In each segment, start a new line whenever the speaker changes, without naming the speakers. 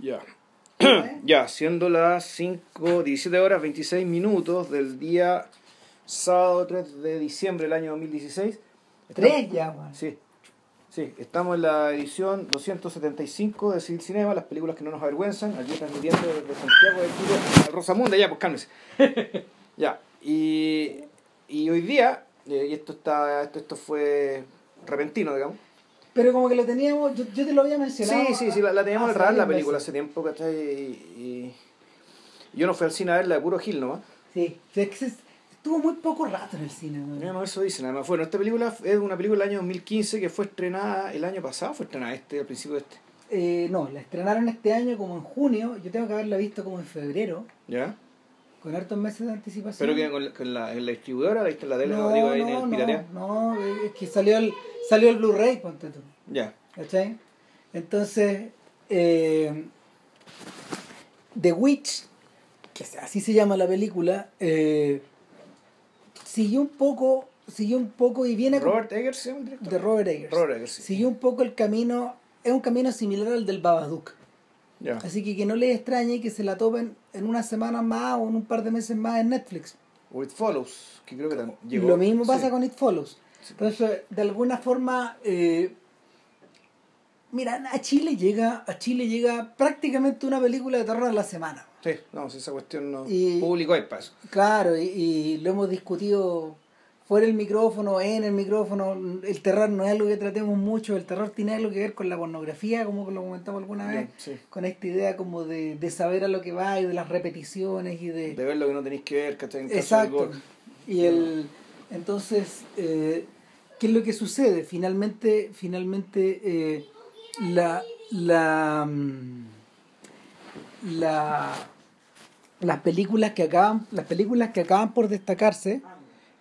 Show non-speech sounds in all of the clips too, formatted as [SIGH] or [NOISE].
Ya. [CLEARS THROAT] ya, siendo las 5, 17 horas 26 minutos del día sábado 3 de diciembre del año 2016.
Tres ya.
Sí. Sí, estamos en la edición 275 de Civil Cinema, las películas que no nos avergüenzan, aquí transmitiendo desde Santiago de Chile a Rosamunda, ya, pues cálmese. [LAUGHS] ya, y, y hoy día, eh, y esto está esto, esto fue repentino, digamos.
Pero como que lo teníamos, yo, yo te lo había mencionado.
Sí, sí, sí, la, la teníamos al radar la película hace tiempo, ¿cachai? Y, y yo no fui al cine a verla de puro Gil nomás.
Sí, es que se- estuvo muy poco rato en el cine.
No, no, eso dicen. Además, bueno, esta película es una película del año 2015 que fue estrenada el año pasado, fue estrenada este, al principio de este.
Eh, no, la estrenaron este año como en junio. Yo tengo que haberla visto como en febrero,
¿Ya?
con hartos meses de anticipación.
Pero que con, la- con la, en la distribuidora, ¿viste en la tele?
no,
digo, ahí en
no,
el
no, no, es que salió el, salió el Blu-ray, ponte tú.
Ya.
¿Cachai? Entonces, eh, The Witch, que así se llama la película, eh, siguió un poco, siguió un poco y viene
Robert Eggers, ¿sí?
de Robert Eggers.
Robert Eggers, sí.
Siguió un poco el camino, es un camino similar al del Babadook.
Ya.
Así que que no les extrañe que se la topen en una semana más o en un par de meses más en Netflix.
O It Follows, que creo que tam- llegó.
Lo mismo pasa
sí.
con It Follows. Entonces, de alguna forma, eh, mira, a Chile llega, a Chile llega prácticamente una película de terror a la semana.
Sí, no, si esa cuestión no.
Y-
Público hay para eso.
Claro, y, y lo hemos discutido fuera del micrófono, en el micrófono. El terror no es algo que tratemos mucho, el terror tiene algo que ver con la pornografía, como lo comentamos alguna vez,
Sí.
con esta idea como de, de saber a lo que va y de las repeticiones y de...
De ver lo que no tenéis que ver, ¿cachai?
Exacto. Y el entonces, eh, ¿qué es lo que sucede? Finalmente, finalmente eh, la, la, mm, la las películas que acaban, las películas que acaban por destacarse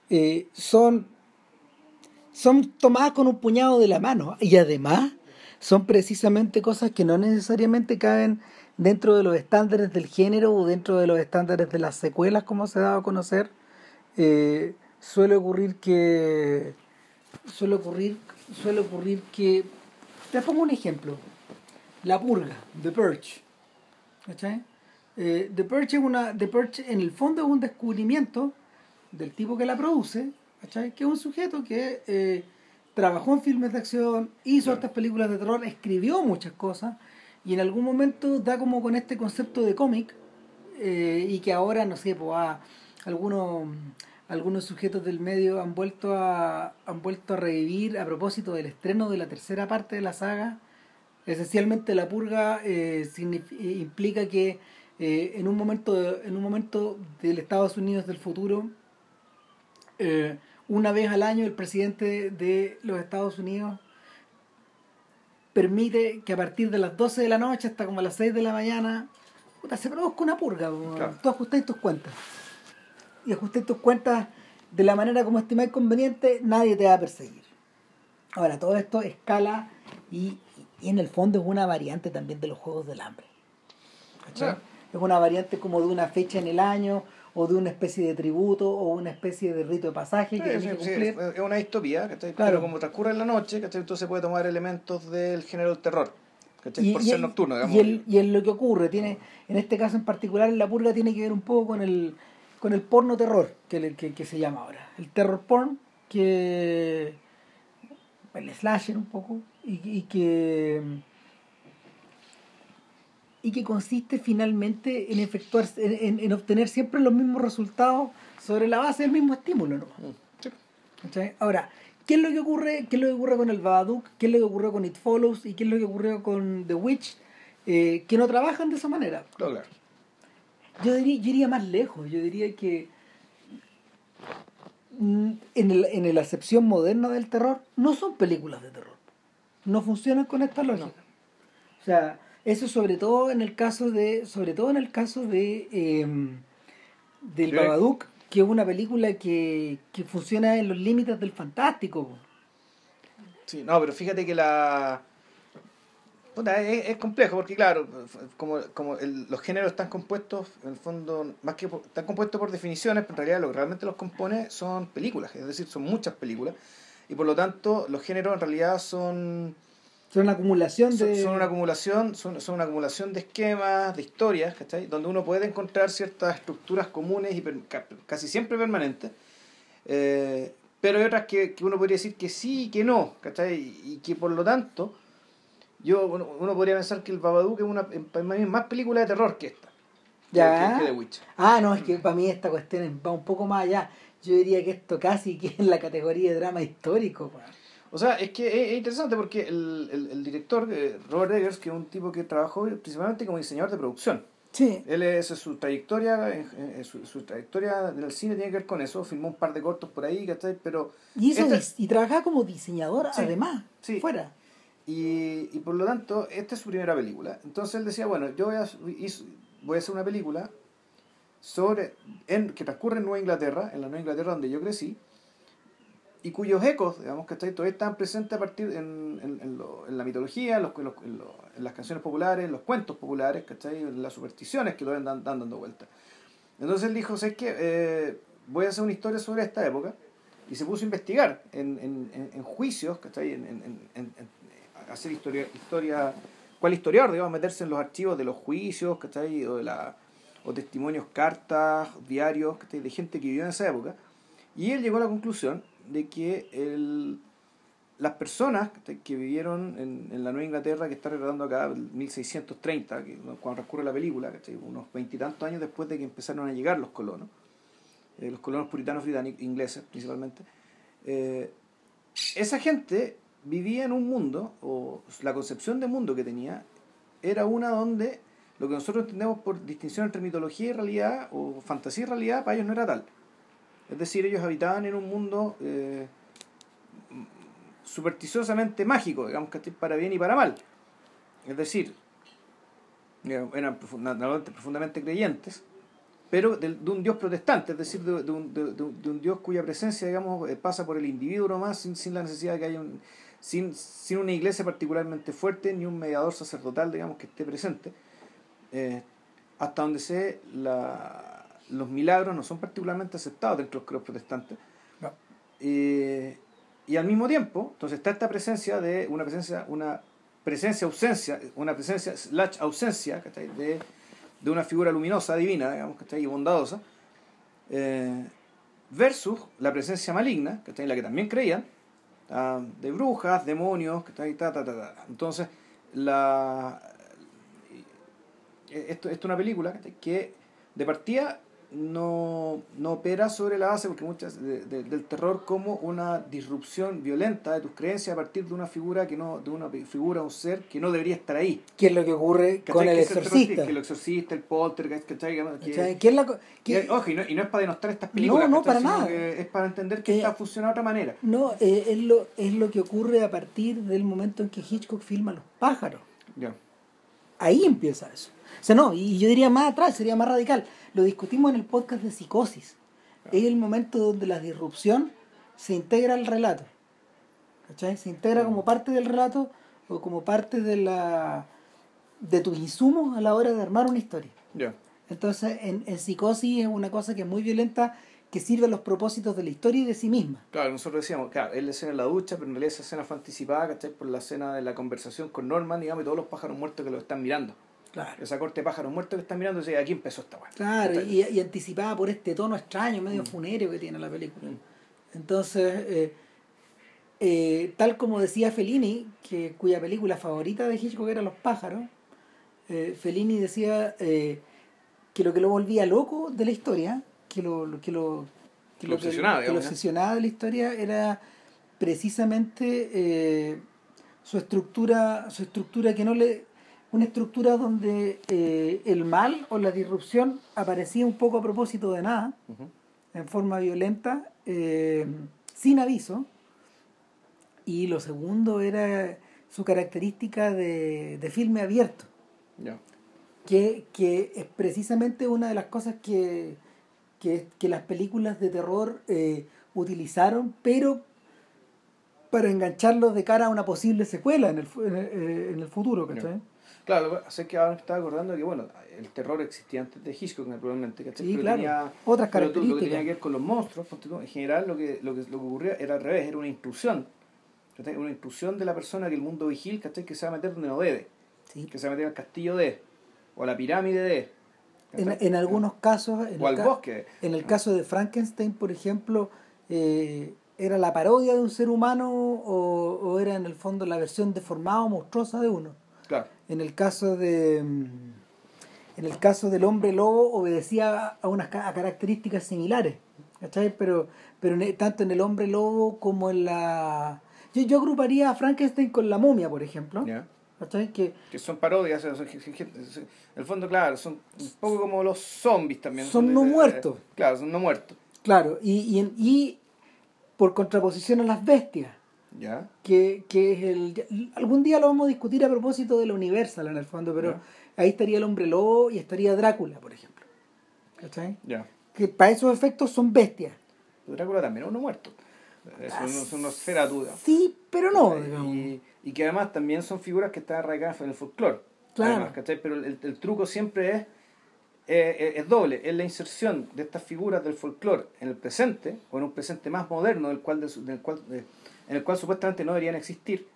eh, son son tomadas con un puñado de la mano y además son precisamente cosas que no necesariamente caben dentro de los estándares del género o dentro de los estándares de las secuelas como se ha dado a conocer suele ocurrir que suele ocurrir suele ocurrir que te pongo un ejemplo la purga The Purge ¿cachai? Eh, The Purge es una The Purge en el fondo es un descubrimiento del tipo que la produce ¿cachai? que es un sujeto que eh, trabajó en filmes de acción hizo
Claro.
estas películas de terror escribió muchas cosas y en algún momento da como con este concepto de cómic eh, y que ahora, no sé, pues a- algunos, algunos sujetos del medio han vuelto, a, han vuelto a revivir a propósito del estreno de la tercera parte de la saga. Esencialmente la purga eh, eh, implica que eh, en, un momento de- en un momento del Estados Unidos del futuro, eh, una vez al año el presidente de los Estados Unidos permite que a partir de las 12 de la noche hasta como a las 6 de la mañana puta, se produzca una purga.
Claro.
Tú ajustáis tus cuentas. Y ajustáis tus cuentas de la manera como estimáis conveniente, nadie te va a perseguir. Ahora, todo esto escala y, y en el fondo es una variante también de los Juegos del Hambre. ¿Cachai? Es una variante como de una fecha en el año o de una especie de tributo o una especie de rito de pasaje
Sí,
que
sí,
que
sí,
cumplir.
es una distopía, ¿cachai?
Claro.
Pero como transcurre en la noche, ¿cachai? Entonces puede tomar elementos del género del terror.
Y,
Por
y-
ser nocturno, digamos.
y, el- y en lo que ocurre, tiene, en este caso en particular, la purga tiene que ver un poco con el, con el porno terror, que, que, que se llama ahora. El terror porn, que. el slasher un poco, y, y que. y que consiste finalmente en efectuar, en, en- en obtener siempre los mismos resultados sobre la base del mismo estímulo, ¿no?
Mm, sí.
Ahora, ¿qué es lo que ocurre? ¿Qué es lo que ocurre con el Babadook? ¿Qué es lo que ocurrió con It Follows? ¿Y qué es lo que ocurrió con The Witch? Eh, que no trabajan de esa manera.
Claro.
Yo diría, yo iría más lejos. Yo diría que mm, en, el, en la acepción moderna del terror no son películas de terror. No funcionan con esta lógica. O sea, eso sobre todo en el caso de, sobre todo en el caso de eh, del
Sí.
Babadook, que es una película que, que funciona en los límites del fantástico. po.
Sí, no, pero fíjate que la. Puta, es, es complejo porque, claro, como, como el- los géneros están compuestos, en el fondo, más que por- están compuestos por definiciones, pero en realidad lo que realmente los compone son películas, es decir, son muchas películas, y por lo tanto, los géneros en realidad son.
Son una acumulación de...
son una acumulación, son, son una acumulación de esquemas, de historias, ¿cachai? Donde uno puede encontrar ciertas estructuras comunes y per- ca- casi siempre permanentes. Eh, pero hay otras que, que uno podría decir que sí y que no, ¿cachai? Y que por lo tanto, yo uno, uno podría pensar que el Babadook es una para mí más película de terror que esta.
Ya.
Que, que The Witch.
Ah, no, es que para mí esta cuestión es- va un poco más allá. Yo diría que esto casi que es la categoría de drama histórico.
O sea, es que es, es interesante porque el, el, el director, eh, Robert Eggers, que es un tipo que trabajó principalmente como diseñador de producción.
Sí.
Él es su trayectoria, su, su trayectoria en el cine tiene que ver con eso, filmó un par de cortos por ahí, ¿cachai? Pero,
Y,
Esta-
dis- y trabajaba como diseñador
Sí,
además,
sí.
fuera.
Y, y por lo tanto, esta es su primera película. Entonces él decía, bueno, yo voy a, voy a hacer una película sobre en, que transcurre en Nueva Inglaterra, en la Nueva Inglaterra donde yo crecí, y cuyos ecos, digamos, que todavía están presentes a partir en, en, en, lo- en la mitología, los, los- lo- en las canciones populares, en los cuentos populares, ¿cachai? en las supersticiones que todavía andan, dando vueltas. Entonces él dijo, ¿sabes qué? Eh, voy a hacer una historia sobre esta época, y se puso a investigar en, juicios, ¿cachai? En hacer historia, historia, cuál historiador, digamos, meterse en los archivos de los juicios, ¿cachai? O de la o testimonios, cartas, diarios, ¿cachai? de gente que vivió en esa época. Y él llegó a la conclusión de que el, las personas que vivieron en, en la Nueva Inglaterra, que está retratando acá, el 1630, que, cuando transcurre la película, ¿cachai? unos veintitantos años después de que empezaron a llegar los colonos, eh, los colonos puritanos británicos, ingleses principalmente, eh, esa gente vivía en un mundo, o la concepción de mundo que tenía, era una donde lo que nosotros entendemos por distinción entre mitología y realidad, o fantasía y realidad, para ellos no era tal. Es decir, ellos habitaban en un mundo eh, supersticiosamente mágico, digamos que para bien y para mal. Es decir, eran profunda- naturalmente profundamente creyentes, pero de, de un Dios protestante, es decir, de un- de un Dios cuya presencia, digamos, eh, pasa por el individuo nomás, sin, sin la necesidad de que haya un, sin, sin una iglesia particularmente fuerte, ni un mediador sacerdotal, digamos, que esté presente. Eh, hasta donde sé, la, los milagros no son particularmente aceptados dentro de los credos protestantes.
No.
Eh, y al mismo tiempo, entonces está esta presencia de una presencia, una presencia ausencia, una presencia slash ausencia, ¿cachai? De, de una figura luminosa, divina, digamos, ¿cachai? y bondadosa, eh, versus la presencia maligna, ¿cachai? en la que también creían, ah, de brujas, demonios, ¿cachai? Ta, ta, ta, ta. Entonces, la, esto, esto es una película que de partida no, no opera sobre la base porque muchas de- de- del terror como una disrupción violenta de tus creencias a partir de una figura que no de una figura un ser que no debería estar ahí
¿Qué es lo que ocurre
¿Cachai?
con el exorcista?
que el exorcista el poltergeist ¿cachai? Que-
¿Cachai? ¿Qué es la
y, ojo, y no, y no es para denostar estas películas
No, no,
¿cachai?
para
Sino
nada.
que es para entender que
Eh,
esta funciona de otra manera
No, eh, es, lo, es lo que ocurre a partir del momento en que Hitchcock filma Los pájaros.
Ya.
Ahí empieza eso. O sea, no, y yo diría más atrás, sería más radical. Lo discutimos en el podcast de Psicosis. Es el momento donde la disrupción se integra al relato. ¿Cachai? Se integra como parte del relato o como parte de la de tus insumos a la hora de armar una historia.
Ya.
Entonces, en, en Psicosis es una cosa que es muy violenta, que sirve a los propósitos de la historia y de sí misma.
Claro, nosotros decíamos, claro, es la escena en la ducha, pero en realidad esa escena fue anticipada, ¿cachai? Por la escena de la conversación con Norman, digamos, y todos los pájaros muertos que lo están mirando.
Claro.
Esa corte de pájaros muertos que están mirando, y aquí empezó esta weá.
Claro, y, y anticipada por este tono extraño, medio
Mm.
funéreo que tiene la película.
Mm.
Entonces, eh, eh, tal como decía Fellini, que, cuya película favorita de Hitchcock era Los pájaros, eh, Fellini decía que lo que lo volvía loco de la historia, que lo, que lo, que
Lo obsesionaba,
que lo obsesionaba de la historia era precisamente su estructura, su estructura que no le una estructura donde eh, el mal o la disrupción aparecía un poco a propósito de nada, en forma violenta, eh, sin aviso. Y lo segundo era su característica de, de filme abierto, que, que es precisamente una de las cosas que, que, que las películas de terror eh, utilizaron, pero para engancharlos de cara a una posible secuela en el, en el, en el futuro, ¿cachai?
Claro, sé que ahora me estaba acordando que, bueno, el terror existía antes de Hitchcock, naturalmente, ¿cachai?
Sí,
Pero
claro.
tenía-
Otras
pero todo lo que
características.
tenía que ver con los monstruos, en general lo que, lo que, lo que ocurría era al revés, era una intrusión ¿cachai? Una intrusión de la persona que el mundo vigil, ¿cachai? Que se va a meter donde no debe.
Sí.
Que se va a meter al castillo de, o a la pirámide de.
En, en algunos casos, en
o al bosque.
en el caso de Frankenstein, por ejemplo, eh, era la parodia de un ser humano o, o era en el fondo la versión deformada o monstruosa de uno. En el caso de mm, en el caso del hombre lobo obedecía a unas a características similares, ¿cachai? Pero pero en- tanto en el hombre lobo como en la yo, yo agruparía a Frankenstein con la momia, por ejemplo. ¿cachai? Que
Que son parodias, en el fondo, claro, son un poco como los zombies también.
Son no muertos.
Claro, son no muertos.
claro, y, y, en- y por contraposición a las bestias,
¿Ya?
que, que es el algún día lo vamos a discutir a propósito de la Universal en el fondo, pero
Ya.
ahí estaría el hombre lobo y estaría Drácula, por ejemplo. ¿Cachai?
Ya.
Que para esos efectos son bestias.
Drácula también es uno muerto. Es
Ah,
un- es una esfera duda.
Sí, pero no.
Y, y que además también son figuras que están arraigadas en el folclore.
Claro.
Además, ¿cachai? Pero el, el truco siempre es, eh, eh, es doble, es la inserción de estas figuras del folclore en el presente, o en un presente más moderno del cual, de del cual, de- en el cual supuestamente no deberían existir.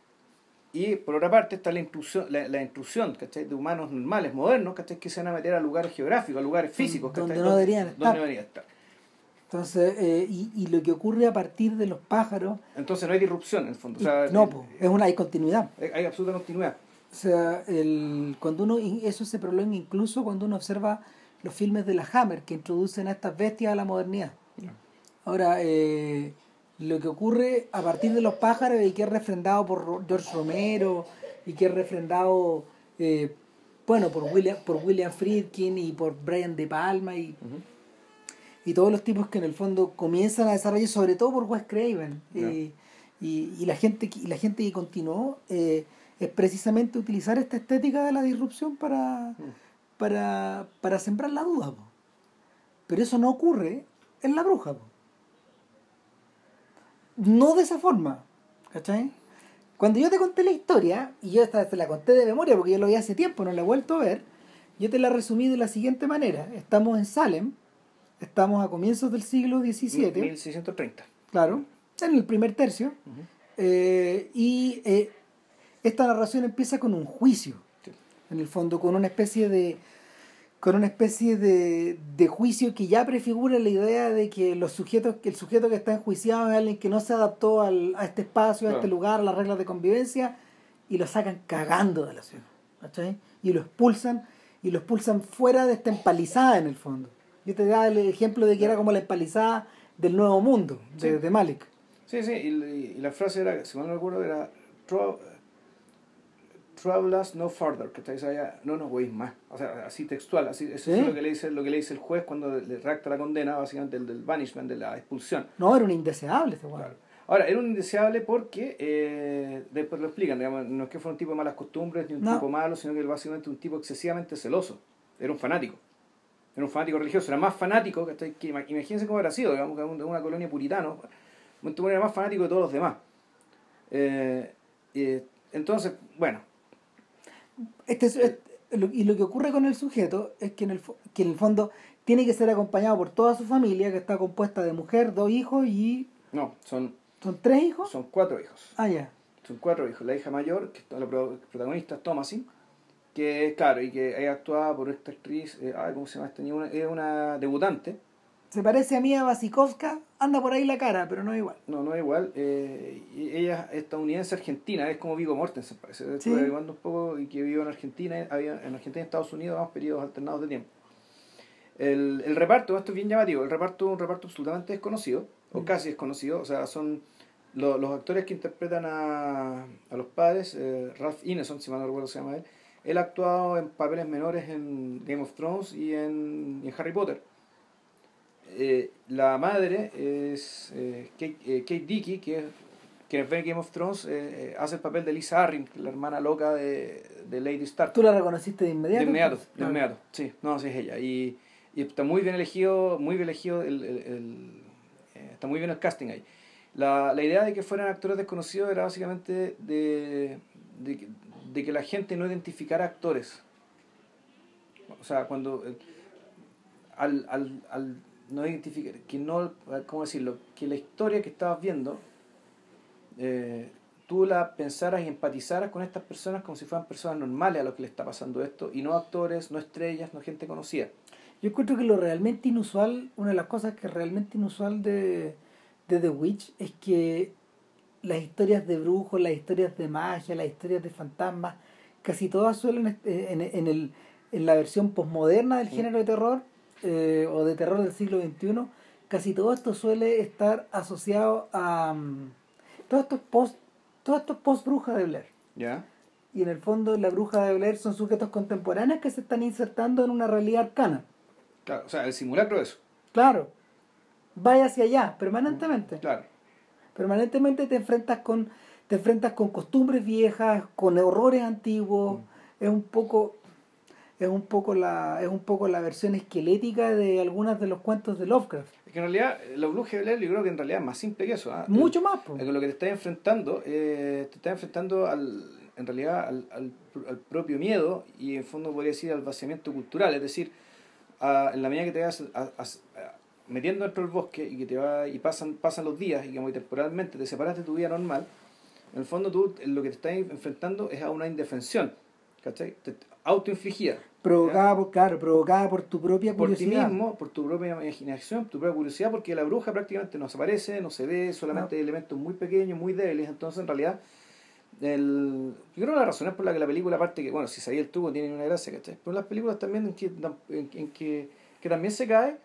Y por otra parte está la intrusión, la, la intrusión ¿cachai? de humanos normales, modernos, ¿cachai? que se van a meter a lugares geográficos, a lugares físicos.
Donde no deberían
Donde
estar.
no deberían estar.
Entonces, eh, y, y lo que ocurre a partir de los pájaros,
Entonces no hay disrupción en el fondo. O sea,
no, po, es una hay continuidad.
hay absoluta continuidad.
O sea, el, cuando uno, eso se prolonga incluso cuando uno observa los filmes de la Hammer que introducen a estas bestias a la modernidad. Ahora, eh, lo que ocurre a partir de los pájaros y que es refrendado por George Romero y que es refrendado, eh, bueno, por William, por William Friedkin y por Brian De Palma y, y todos los tipos que en el fondo comienzan a desarrollar, sobre todo por Wes Craven. Eh, y, y la gente que- y la gente que continuó eh, es precisamente utilizar esta estética de la disrupción para, para, para sembrar la duda. po. Pero eso no ocurre en la bruja. po. No de esa forma. ¿Cachai? Cuando yo te conté la historia, y yo esta te la conté de memoria porque yo lo vi hace tiempo, no la he vuelto a ver, yo te la resumí de la siguiente manera. Estamos en Salem, estamos a comienzos del siglo XVII,
1630.
claro, en el primer tercio, eh, y eh, esta narración empieza con un juicio,
Sí.
en el fondo, con una especie de con una especie de, de juicio que ya prefigura la idea de que los sujetos, que el sujeto que está enjuiciado es alguien que no se adaptó al- a este espacio, a este lugar, a las reglas de convivencia, y lo sacan cagando de la ciudad. ¿cachai? Y lo expulsan, y lo expulsan fuera de esta empalizada en el fondo. Yo te daba el ejemplo de que era como la empalizada del nuevo mundo, de,
Sí.
de Malik.
Sí, sí, y, y la frase era, si mal no recuerdo, era "Tra- Travel us no further, que estáis allá, no nos voy más. O sea, así textual, así, eso es lo que le dice, lo que le dice el juez cuando le redacta la condena, básicamente el del banishment, de la expulsión.
No, era un indeseable este.
Claro. Ahora, era un indeseable porque, eh, después lo explican, digamos, no es que fuera un tipo de malas costumbres ni un
No.
tipo malo, sino que era básicamente un tipo excesivamente celoso. Era un fanático. Era un fanático religioso, era más fanático, que, que ima- imagínense cómo habrá sido, digamos, que de una colonia puritano, era más fanático de todos los demás. Eh, eh, entonces, bueno,
Este es- es- lo- y lo que ocurre con el sujeto es que en, el, que en el fondo tiene que ser acompañado por toda su familia, que está compuesta de mujer, dos hijos y...
no, son,
¿Son tres hijos?
son cuatro hijos.
Ah, ya.
Son cuatro hijos. La hija mayor, que es la pro- protagonista, es Thomasin, que claro, y que es actuada por esta actriz, eh, ay, ¿cómo se llama niña? Una- Es una debutante,
Se parece a Mia Wasikowska, anda por ahí la cara, pero no es igual.
no, no es igual, eh, ella es estadounidense argentina, es como Vigo Mortensen, parece,
Sí.
estuve averiguando un poco, y que vivió en Argentina, había, en Argentina y Estados Unidos, más periodos alternados de tiempo. El, el reparto, esto es bien llamativo, el reparto es un reparto absolutamente desconocido, o
Mm.
casi desconocido, o sea, son lo- los actores que interpretan a, a los padres, eh, Ralph Ineson, si mal no recuerdo se llama él, él ha actuado en papeles menores en Game of Thrones y en, y en Harry Potter. Eh, la madre es eh, Kate, eh, Kate Dickey, que es quienes ven Game of Thrones, eh, eh, hace el papel de Lisa Arryn, la hermana loca de, de Lady Stark.
¿Tú la reconociste de inmediato?
De inmediato,
entonces?
de
Claro.
inmediato, sí, no, sí es ella. Y, y está muy bien elegido, muy bien elegido el, el- el- eh, está muy bien el casting ahí. La, la idea de que fueran actores desconocidos era básicamente de, de, que- de que la gente no identificara actores. O sea, cuando al, al, al no identificar, que no, ¿cómo decirlo? Que la historia que estabas viendo eh, tú la pensaras y empatizaras con estas personas como si fueran personas normales a lo que le está pasando esto y no actores, no estrellas, no gente conocida.
Yo encuentro que lo realmente inusual, una de las cosas que es realmente inusual de, de The Witch es que las historias de brujos, las historias de magia, las historias de fantasmas, casi todas suelen eh, en, en, el, en la versión posmoderna del género de terror eh, o de terror del siglo XXI, casi todo esto suele estar asociado a um, todos estos post todos estos post brujas de Blair.
¿Ya?
Y en el fondo la bruja de Blair son sujetos contemporáneos que se están insertando en una realidad arcana.
Claro, o sea, el simulacro de eso.
Claro. Vaya hacia allá, permanentemente.
Claro.
Permanentemente te enfrentas con te enfrentas con costumbres viejas, con horrores antiguos. Es un poco es un poco la es un poco la versión esquelética de algunos de los cuentos de Lovecraft.
Es que en realidad la bruja de Blair yo creo que en realidad es más simple que eso. ¿ah?
Mucho más. po.
es que lo que te estás enfrentando, eh, te estás enfrentando al, en realidad al, al, al propio miedo y en fondo podría decir al vaciamiento cultural, es decir, a- en la medida que te vas a- a- metiendo dentro del bosque y que te va y pasan pasan los días y que temporalmente te separas de tu vida normal, en el fondo tú lo que te estás enfrentando es a una indefensión, ¿cachai? Autoinfligida.
Provocada por, claro, provocada por tu propia
por ti
curiosidad.
mismo, por tu propia imaginación, tu propia curiosidad, porque la bruja prácticamente no se aparece, no se ve, solamente hay elementos muy pequeños, muy débiles, entonces en realidad el, yo creo que la razón es por la que la película, aparte que, bueno, si sabía el tubo tiene una gracia, ¿cachai? Pero las películas también en que, en, en que, que también se cae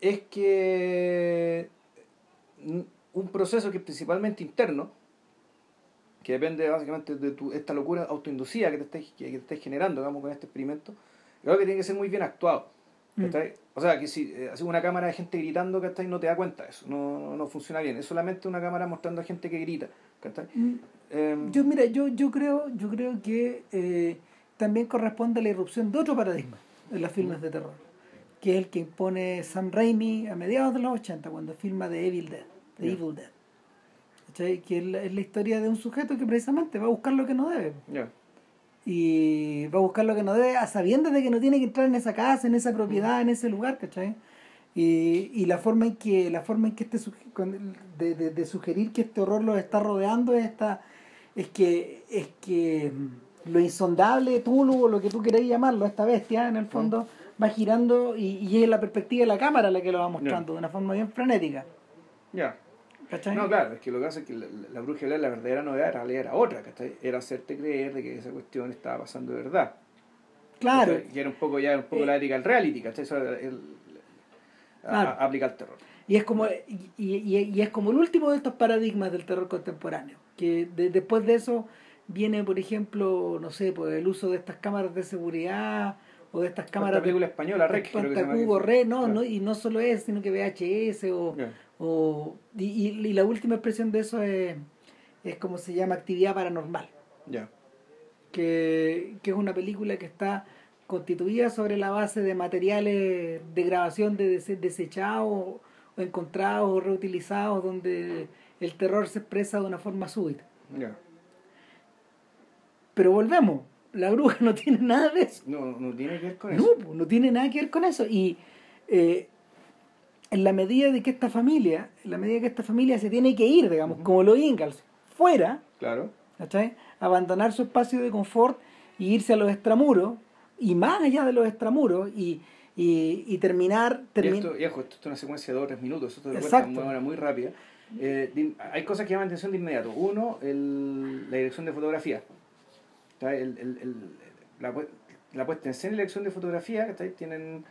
es que un proceso que es principalmente interno, que depende básicamente de tu, esta locura autoinducida que te estés, que, te estés generando, digamos, con este experimento, creo que tiene que ser muy bien actuado.
Mm.
O sea, que si eh, haces una cámara de gente gritando, ¿cachai? No te da cuenta eso, no, no, no funciona bien. Es solamente una cámara mostrando a gente que grita.
Mm,
Em,
Yo, mira, yo, yo creo, yo creo que eh, también corresponde a la irrupción de otro paradigma en las filmes de terror, que es el que impone Sam Raimi a mediados de los 80, cuando filma The Evil Dead, The
Ya.
Evil Dead. ¿Cachai? Que es la, es la historia de un sujeto que precisamente va a buscar lo que no debe. Y va a buscar lo que no debe a sabiendas de que no tiene que entrar en esa casa, en esa propiedad, en ese lugar, ¿cachai? Y, y la forma en que la forma en que este de, de, de sugerir que este horror los está rodeando es esta es que es que mm, lo insondable Tulu o lo que tú queráis llamarlo esta bestia en el fondo va girando y, y es la perspectiva de la cámara la que lo va mostrando de una forma bien frenética
Ya.
¿Cachai?
No, claro, es que lo que hace es que la, la, la Blair, la verdadera novedad realidad era otra, ¿cachai? Era hacerte creer de que esa cuestión estaba pasando de verdad.
claro.
Y era un poco ya un poco
Eh.
la ética del reality, ¿cachai? Eso era el,
Claro.
a- terror.
Y es como y, y- y es como el último de estos paradigmas del terror contemporáneo. Que de- después de eso viene, por ejemplo, no sé, pues el uso de estas cámaras de seguridad o de estas cámaras
Esta película española, Rec.
Pantacubo, Red, no,
Claro.
no, y no solo es, sino que VHS o. o y, y- y la última expresión de eso es, es como se llama actividad paranormal,
Ya.
que, que es una película que está constituida sobre la base de materiales de grabación de dese- desechados o encontrados o reutilizados donde el terror se expresa de una forma súbita.
Ya.
Pero volvemos, la bruja [LAUGHS] no tiene nada de eso.
No, no tiene que ver con
No,
eso.
pues, no tiene nada que ver con eso. Y eh, en la medida de que esta familia, en la medida que esta familia se tiene que ir, digamos, como los Ingalls, fuera,
Claro.
¿cachai? Abandonar su espacio de confort y irse a los extramuros, y más allá de los extramuros, y, y, y terminar...
Y
termi-
esto, ojo, esto es una secuencia de dos o tres minutos, esto te
Exacto.
de manera muy rápida. Eh, de- hay cosas que llaman atención de inmediato. Uno, el, la dirección de fotografía. El, el, el- la, pu- la puesta en escena y la dirección de fotografía ¿cachai? tienen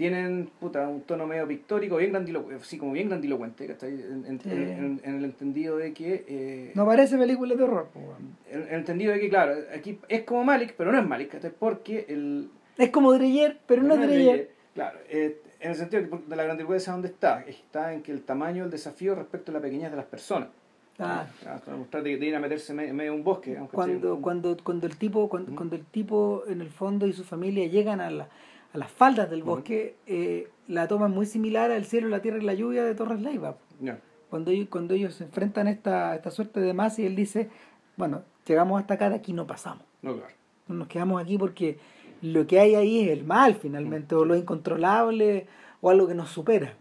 tienen puta, un tono medio pictórico, bien grandilocuente, sí, como bien grandilocuente, ¿cachai? En, en-
Sí.
en- en el entendido de que eh,
No parece película de terror. pues,
en el entendido de que, claro, aquí es como Malik, pero no es Malik, ¿cachai? Porque el,
Es como Dreyer, pero no es Dreyer.
Claro, eh, en el sentido de que de la grandilocuencia donde está, está en que el tamaño del desafío respecto a la pequeñez de las personas.
Ah.
Ah, Para mostrar de que tienen a meterse en medio de un bosque.
cuando
sea-
cuando cuando el tipo cuando, cuando el tipo en el fondo y su familia llegan a, la, a las faldas del bosque eh, la toma es muy similar al cielo la tierra y la lluvia de Torres Leiva
Ya,
cuando ellos cuando ellos se enfrentan a esta esta suerte de masa y él dice bueno llegamos hasta acá de aquí no pasamos
no, claro.
nos quedamos aquí porque lo que hay ahí es el mal finalmente o lo incontrolable o algo que nos supera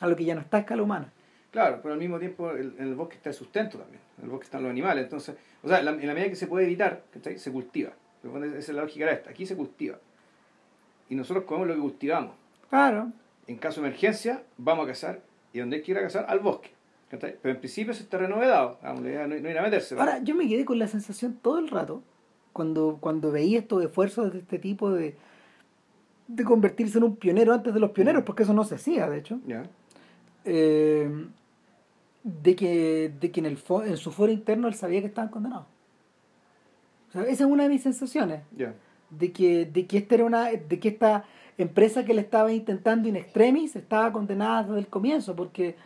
algo que ya no está a escala humana
Claro, pero al mismo tiempo el- en el bosque está el sustento también. En el bosque están los animales. Entonces, o sea, en la, en la medida que se puede evitar, ¿cachai? se cultiva. Esa es la lógica de esta. Aquí se cultiva. Y nosotros comemos lo que cultivamos.
Claro.
En caso de emergencia, vamos a cazar. Y donde hay que ir a cazar, al bosque. Pero en principio. Vamos, la idea no, ir a meterse.
Ahora, yo me quedé con la sensación todo el rato, cuando, cuando veía estos esfuerzos de este tipo de, de convertirse en un pionero antes de los pioneros, porque eso no se hacía, de hecho,
Ya.
eh, de que, de que en, el en su foro interno él sabía que estaban condenados. O sea, esa es una de mis sensaciones.
Ya.
De que, de que esta era una, de que esta empresa que le estaba intentando in extremis estaba condenada desde el comienzo, porque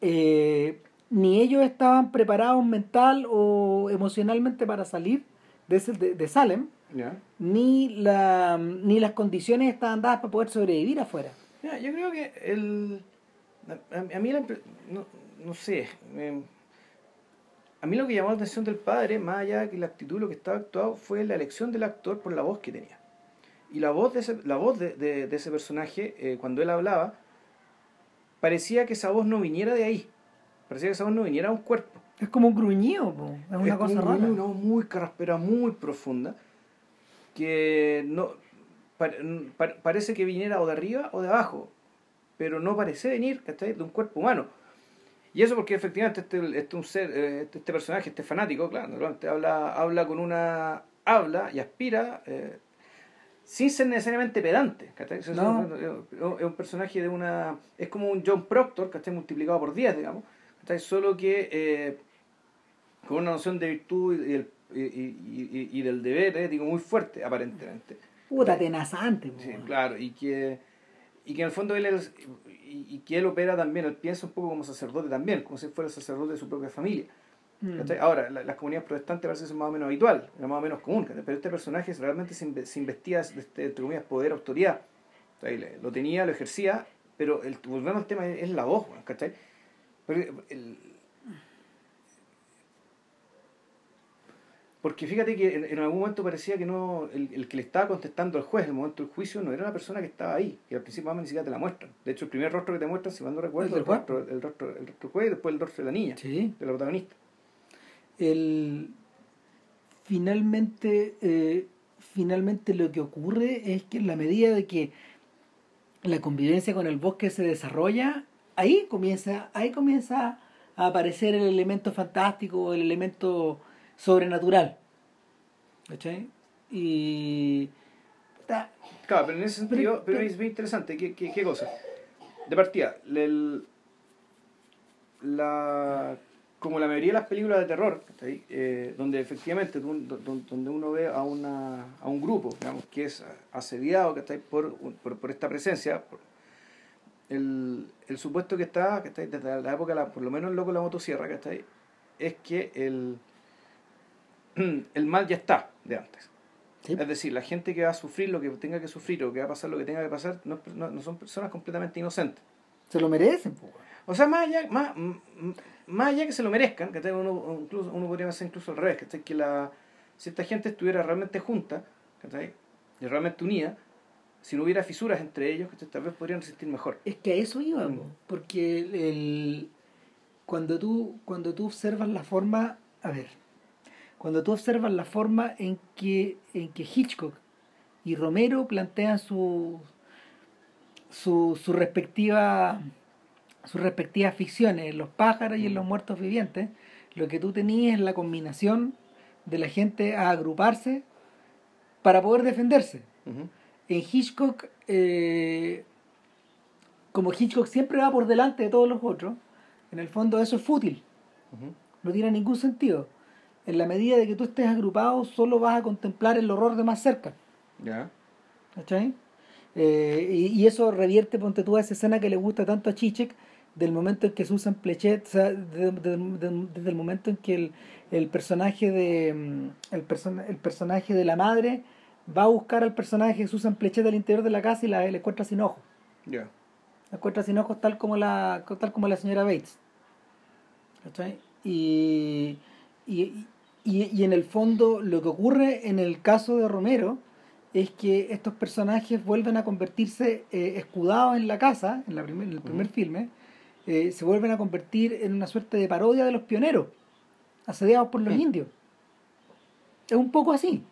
eh, ni ellos estaban preparados mental o emocionalmente para salir de, ese- de, de Salem, ni, la, ni las condiciones estaban dadas para poder sobrevivir afuera.
Mira, yo creo que el. A, a mí la no, no sé. A mí lo que llamó la atención del padre, más allá de que la actitud, lo que estaba actuado, fue la elección del actor por la voz que tenía. Y la voz de ese, la voz de, de- de ese personaje, eh, cuando él hablaba, parecía que esa voz no viniera de ahí. Parecía que esa voz no viniera de un cuerpo.
Es como un gruñido, po. es una
Es
cosa
como
rara.
Una voz muy carraspera, muy profunda, que no pa- pa- parece que viniera o de arriba o de abajo, pero no parece venir ¿cachai? de un cuerpo humano. Y eso porque efectivamente este, este, un ser, eh, este, este personaje, este fanático, claro, normalmente habla, habla con una... habla y aspira eh, sin ser necesariamente pedante. es
No.
un- Es un personaje de una... es como un John Proctor, ¿cachai? multiplicado por 10, digamos. ¿cachai? Solo que... eh, con una noción de virtud y, del, y, y- y- y del deber ético muy fuerte, aparentemente.
Puta tenazante.
Sí, claro, y que, y que en el fondo él es- y, y que él opera también, él piensa un poco como sacerdote también, como si fuera sacerdote de su propia familia.
Mm.
Ahora, la- las comunidades protestantes parece ser más o menos habitual, es más o menos común, pero este personaje realmente se, inve- se investía, este, entre comillas, poder, autoridad. Lo tenía, lo ejercía, pero el, volviendo al tema, es, la voz, ¿cachai? Porque, el- porque fíjate que en, en algún momento parecía que no el, el que le estaba contestando al juez en el momento del juicio no era la persona que estaba ahí, que al principio más ni siquiera te la muestran. De hecho, el primer rostro que te muestran, si mal no recuerdo,
El
el, rostro, el, rostro, el rostro del juez y después el rostro de la niña,
Sí.
de la protagonista.
el finalmente eh, finalmente lo que ocurre es que en la medida de que la convivencia con el bosque se desarrolla ahí comienza ahí comienza a aparecer el elemento fantástico el elemento sobrenatural ¿cachai? y puta,
Claro, pero en ese sentido,
Pero-
pero,
pero-
es muy interesante. ¿Qué, qué, qué cosa? De partida, el- la, como la mayoría de las películas de terror, ¿cachai? Eh, donde efectivamente tú- donde uno ve a, una, a un grupo digamos, que es asediado. Por, por, por esta presencia, por el, el supuesto que está ¿cachai? desde la época, de la- por lo menos el loco de la motosierra, ¿cachai? es que el, [CLEARS THROAT] el mal ya está de antes.
sí,
Es decir, la gente que va a sufrir lo que tenga que sufrir o que va a pasar lo que tenga que pasar no, no- no son personas completamente inocentes.
se lo merecen weón.
O sea, más allá, más, más allá que se lo merezcan, que uno, incluso, uno podría pensar incluso al revés, que la, si esta gente estuviera realmente junta ¿cachai? y realmente unida, si no hubiera fisuras entre ellos, ¿cachai? tal vez podrían resistir mejor.
Es que a eso iba,
Mm.
po, porque el- cuando tú cuando tú observas la forma, a ver, cuando tú observas la forma en que en que Hitchcock y Romero plantean su su, su respectiva sus respectivas ficciones en los pájaros y en los muertos vivientes, lo que tú tenías es la combinación de la gente a agruparse para poder defenderse. En Hitchcock, eh, como Hitchcock siempre va por delante de todos los otros, en el fondo eso es fútil, no tiene ningún sentido. En la medida de que tú estés agrupado, solo vas a contemplar el horror de más cerca.
Ya.
¿Cachai? Eh, y, y eso revierte, ponte tú, a esa escena que le gusta tanto a Chichek, del momento en que Susan Plechet, o sea, de- de- de- desde el momento en que el, el personaje de mm, el, persona- el personaje de la madre va a buscar al personaje de Susan Plechet al interior de la casa y la, la encuentra sin ojos.
Ya.
La encuentra sin ojos tal como la, tal como la señora Bates. ¿Cachai? Y, y, y, y en el fondo lo que ocurre en el caso de Romero es que estos personajes vuelven a convertirse eh, escudados en la casa, en, la primer- en el primer filme, eh, se vuelven a convertir en una suerte de parodia de los pioneros. asediados por los
Mm.
indios. Es un poco así.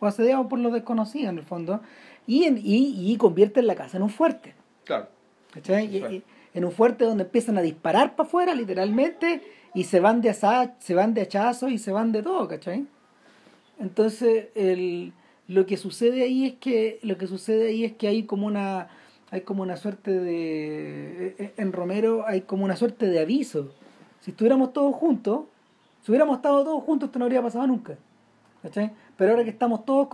O asediados por los desconocidos, en el fondo. Y, en, y, y convierten la casa en un fuerte.
claro.
en un fuerte donde empiezan a disparar para afuera, literalmente, y se van de asa, se van de hachazo y se van de todo, ¿cachai? Entonces, el, lo que sucede ahí es que, lo que sucede ahí es que hay como una, hay como una suerte de, e, en Romero hay como una suerte de aviso. Si estuviéramos todos juntos, si hubiéramos estado todos juntos, esto no habría pasado nunca. ¿cachai? Pero ahora que estamos todos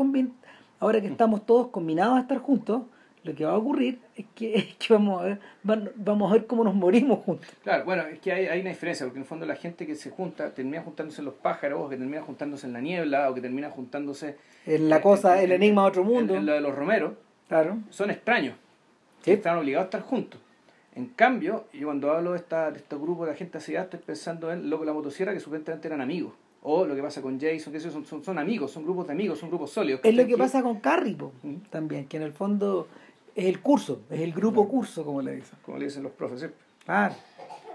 ahora que estamos todos combinados a estar juntos, lo que va a ocurrir es que, [LAUGHS] es que vamos, a ver, van- vamos a ver cómo nos morimos juntos.
Claro, bueno, es que hay, hay una diferencia, porque en el fondo la gente que se junta termina juntándose en los pájaros, o que termina juntándose en la niebla, o que termina juntándose
En la cosa, el enigma de otro mundo.
en, en lo de los romeros,
Claro.
son extraños,
Sí.
están obligados a estar juntos. En cambio, yo cuando hablo de, esta, de este grupo de gente así, estoy pensando en lo que la motosierra, que supuestamente eran amigos. O lo que pasa con Jason, que son, son, son amigos, son grupos de amigos, son grupos sólidos.
Es lo que pasa con Carrie po,
Mm.
también, que en el fondo es el curso, es el grupo curso, como le dicen.
Como le dicen los profes.
Claro.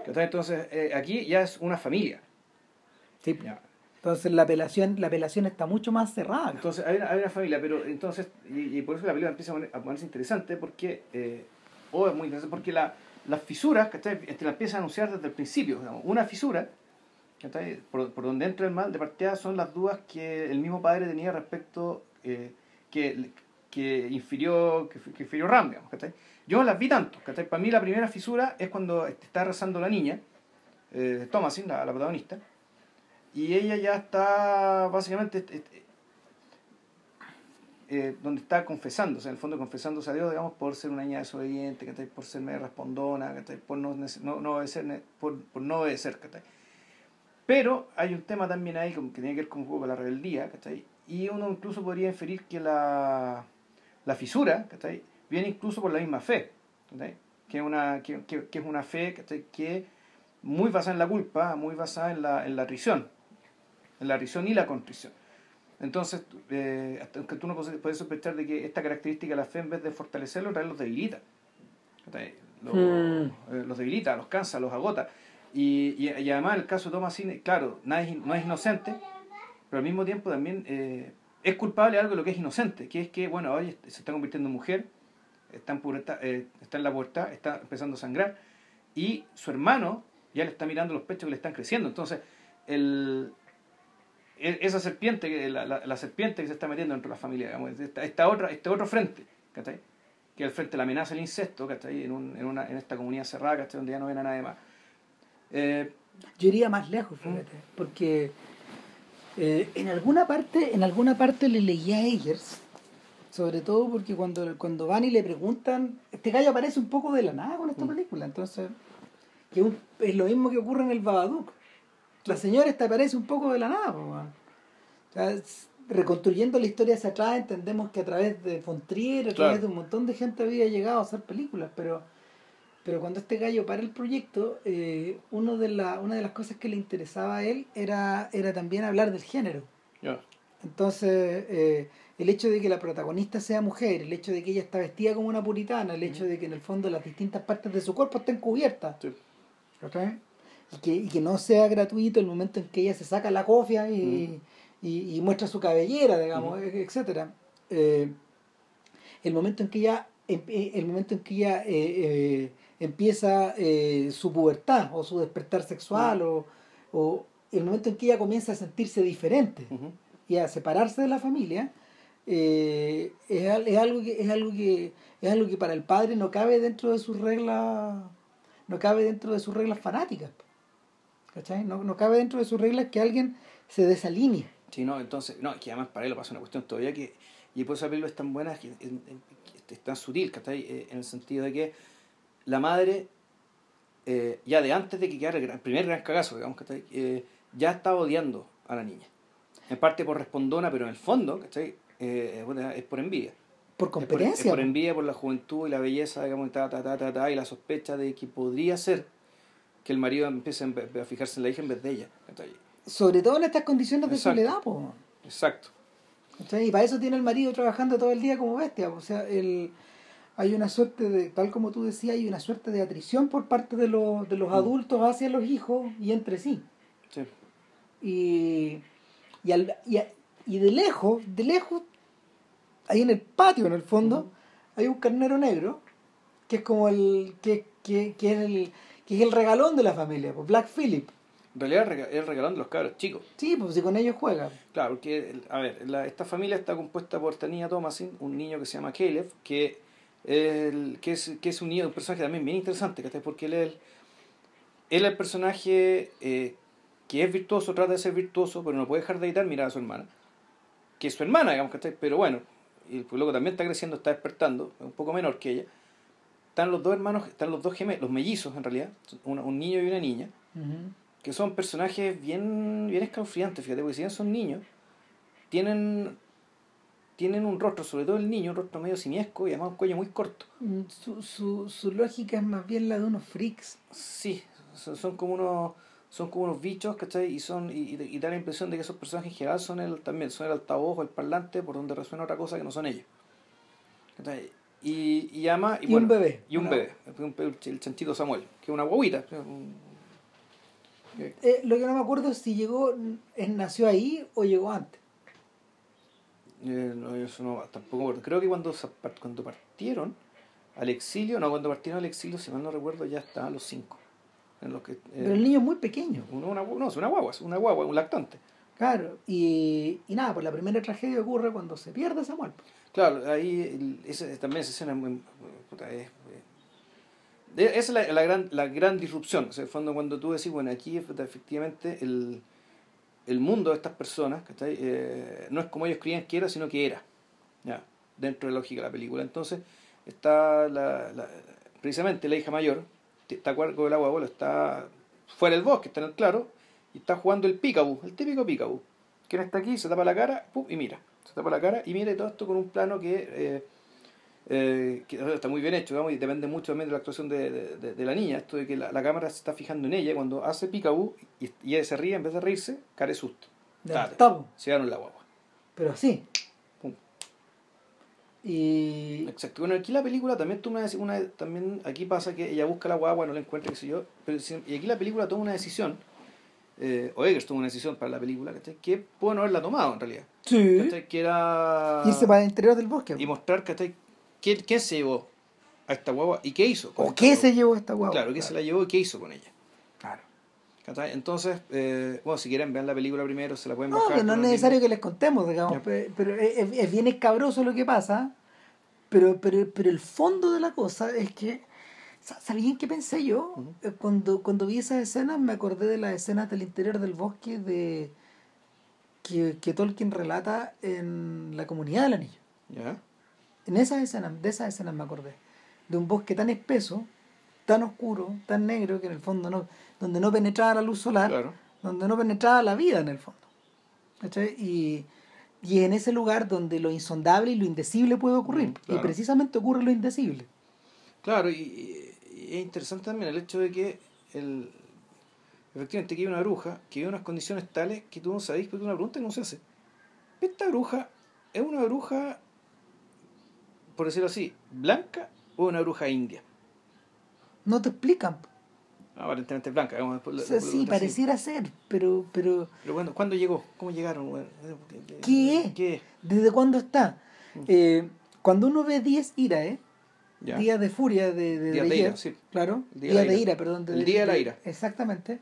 Entonces, eh, aquí ya es una familia.
Sí.
Ya.
Entonces la apelación, la apelación está mucho más cerrada.
Entonces, hay una, hay una familia, pero entonces, y, y por eso la película empieza a, poner- a ponerse interesante, porque, eh, o es muy interesante, porque la, las fisuras, ¿cachai? Este, la empieza a anunciar desde el principio. digamos. Una fisura, ¿cachai? Por, por donde entra el mal, de partida son las dudas que el mismo padre tenía respecto, eh, que, que infirió, que, que infirió Ram, digamos, ¿cachai? Yo no las vi tanto, ¿cachai? Para mí la primera fisura es cuando está rezando la niña, eh, Thomasin, la, la protagonista, y ella ya está básicamente eh, donde está confesándose, en el fondo confesándose a Dios, digamos, por ser una niña desobediente, ¿cachai? por ser medio respondona, ¿cachai? por no, no, no obedecer, por, por no obedecer, ¿cachai? Pero hay un tema también ahí que tiene que ver con con la rebeldía, ¿cachai? Y uno incluso podría inferir que la, la fisura, ¿cachai? Viene incluso por la misma fe, ¿cachai? Que es una, que, que- que es una fe, ¿cachai? Que muy basada en la culpa, muy basada en la, en la risión, en la risión y la contrición. Entonces, eh, hasta que tú no puedes sospechar de que esta característica de la fe, en vez de fortalecerlo, realidad los debilita. Los,
Mm.
eh, los debilita, los cansa, los agota. Y, y, y además, el caso de Thomasin, claro, nada es no es inocente, pero al mismo tiempo también eh, es culpable de algo de lo que es inocente, que es que, bueno, hoy se está convirtiendo en mujer, está en, pubertad, eh, está en la pubertad, está empezando a sangrar, y su hermano ya le está mirando los pechos que le están creciendo. Entonces, el, e- esa serpiente, la, la, la serpiente que se está metiendo dentro de la familia, digamos, esta, esta otra, este otro frente, ¿cachai? que es el frente de la amenaza del incesto, ¿cachai? En, un, en, una, en esta comunidad cerrada, ¿cachai? donde ya no ven a nadie más. Eh,
Yo iría más lejos, fíjate, porque eh, en alguna parte, en alguna parte le leí a Eggers, sobre todo porque cuando, cuando van y le preguntan, este gallo aparece un poco de la nada con esta
Mm.
película, entonces que un- es lo mismo que ocurre en el Babadook. La señora esta aparece un poco de la nada, po, weón. O sea, es- reconstruyendo la historia hacia atrás entendemos que a través de Fontrier, a
Claro.
través de un montón de gente había llegado a hacer películas, pero pero cuando este gallo para el proyecto, eh, uno de la, una de las cosas que le interesaba a él era, era también hablar del género. Entonces, eh, el hecho de que la protagonista sea mujer, el hecho de que ella está vestida como una puritana, el hecho de que en el fondo las distintas partes de su cuerpo estén cubiertas,
Sí.
y, que, y que no sea gratuito el momento en que ella se saca la cofia y, y, y muestra su cabellera, digamos, e- etcétera. Eh, el momento en que ella, el momento en que ella eh, eh, empieza eh, su pubertad o su despertar sexual o, o el momento en que ella comienza a sentirse diferente
Ujú.
y a separarse de la familia eh, es, es algo que es algo que es algo que para el padre no cabe dentro de sus reglas no cabe dentro de sus reglas fanáticas ¿cachai? No, no cabe dentro de sus reglas que alguien se desalinee
Sí, no, entonces, no, que además para él lo pasa una cuestión todavía que, y por eso la es tan buena, que es, es- es tan sutil, ¿cachai? Eh, En el sentido de que la madre, eh, ya de antes de que quedara el, gran- el primer gran cagazo, digamos, ¿cachai? Eh, ya estaba odiando a la niña. En parte por respondona, pero en el fondo, ¿cachai? Eh, es por envidia.
por
Es por, es
competencia
por
po.
envidia, por la juventud y la belleza, digamos, y ta, ta, ta, ta, ta, y la sospecha de que podría ser que el marido empiece a fijarse en la hija en vez de ella. ¿cachai?
sobre todo en estas condiciones de
Exacto.
soledad po.
Exacto.
¿Cachai? Y para eso tiene el marido trabajando todo el día como bestia. O sea, el, hay una suerte de, tal como tú decías, hay una suerte de atrición por parte de los, de los
Mm.
adultos hacia los hijos y entre sí.
Sí.
Y, y, al- y, a- y de lejos, de lejos, ahí en el patio, en el fondo, hay un carnero negro, que es como el, que, que, que es el, que es el regalón de la familia, pues Black Phillip.
En realidad es el regalón de los cabros chicos.
Sí, pues si con ellos juega.
Claro, porque, a ver, la- esta familia está compuesta por Tania Thomasin, un niño que se llama Caleb, que, el, que, es, que es un niño, un personaje también bien interesante, ¿cachai? Porque él es el, él es el personaje eh, que es virtuoso, trata de ser virtuoso, pero no puede dejar de editar mirar a su hermana, que es su hermana, digamos, ¿cachai? Pero bueno, y pues luego también está creciendo, está despertando, es un poco menor que ella. Están los dos hermanos, están los dos gemelos, los mellizos en realidad, un, un niño y una niña que son personajes bien, bien escalofriantes, fíjate, porque si bien son niños, tienen, tienen un rostro, sobre todo el niño, un rostro medio simiesco y además un cuello muy corto.
Mm, Su, su, su lógica es más bien la de unos freaks.
Sí, son, son como unos son como unos bichos, ¿cachai? Y son y, y- da la impresión de que esos personajes en general son el también son el altavoz o el parlante por donde resuena otra cosa que no son ellos. ¿Cachai? Y, y además
Y un bebé.
y un bebé, el, chanchito Samuel, que es una guaguita.
Eh, lo que no me acuerdo es si llegó, nació ahí o llegó antes.
Eh, no, eso no, tampoco. Creo que cuando, cuando partieron al exilio, no, cuando partieron al exilio, si mal no recuerdo, ya estaban los cinco. En los que, eh,
Pero el niño es muy pequeño.
uno, una, no, es una guagua, es una guagua, un lactante.
Claro. Y, y nada, pues la primera tragedia ocurre cuando se pierde Samuel.
Claro, ahí también esa escena es muy. puta, es- eh, esa es la, la gran, la gran disrupción. O sea, fondo, cuando tú decís, bueno, aquí efectivamente el, el mundo de estas personas. Eh, no es como ellos creían que era, sino que era. Ya, dentro de la lógica de la película. Entonces, está la, precisamente la hija mayor, está del agua está fuera del bosque, está en el claro, y está jugando el picaboo, el típico picaboo. Quien está aquí se tapa la cara y mira. Se tapa la cara y mira todo esto con un plano que, eh, eh, que está muy bien hecho, digamos, y depende mucho también de la actuación de, de- de- la niña. Esto de que la, la cámara se está fijando en ella cuando hace picaboo y, y ella se ríe en vez de reírse, care susto.
Octavo.
Se dieron la guagua.
Pero así.
Pum.
Y.
Exacto. Bueno, aquí la película también toma una, una también aquí pasa que ella busca la guagua, no la encuentra, qué sé yo, pero y aquí la película toma una decisión, eh, o Eggers toma una decisión para la película, ¿cachai? que puede no haberla tomado en realidad.
Sí.
¿cachai? Que era
Irse para el interior del bosque.
y mostrar ¿cachai? ¿Quién, quién se llevó a esta guagua y qué hizo.
¿O qué
guagua.
se llevó esta guagua?
Claro, qué se la llevó y qué hizo con ella.
Claro.
Entonces, eh, bueno, si quieren ver la película primero, se la pueden
No,
bajar.
que no es necesario que les contemos, digamos,
Ya.
pe- pero es, es- bien escabroso lo que pasa, pero, pero, pero el fondo de la cosa es que, sa- ¿sabían qué pensé yo?
Ujú.
Eh, Cuando, cuando vi esas escenas me acordé de las escenas del interior del bosque de que, que Tolkien relata en La Comunidad del Anillo.
¿Ya?
En esas escenas, de esas escenas me acordé. De un bosque tan espeso, tan oscuro, tan negro, que en el fondo no, donde no penetraba la luz solar,
Claro.
donde no penetraba la vida en el fondo. Y, y en ese lugar donde lo insondable y lo indecible puede ocurrir.
Mm, claro.
Y precisamente ocurre lo indecible.
Claro, y, y- es interesante también el hecho de que el, efectivamente que hay una bruja que vive unas condiciones tales que tú no sabes, porque es una pregunta que no se hace. ¿Esta bruja es una bruja, por decirlo así, blanca o una bruja india?
No te explican.
Aparentemente es blanca. digamos, por
O
la-
sea,
por la
sí, pareciera ser, pero, pero
Pero bueno, ¿cuándo llegó? ¿Cómo llegaron? Bueno,
¿Qué es?
¿Qué es?
¿desde cuándo está?
Mm.
Eh, cuando uno ve 10 ira, ¿eh?
Ya.
Días de furia de, de
Días de ira, sí.
Claro, día,
día de ira.
ira, perdón.
El día de la ira.
Exactamente.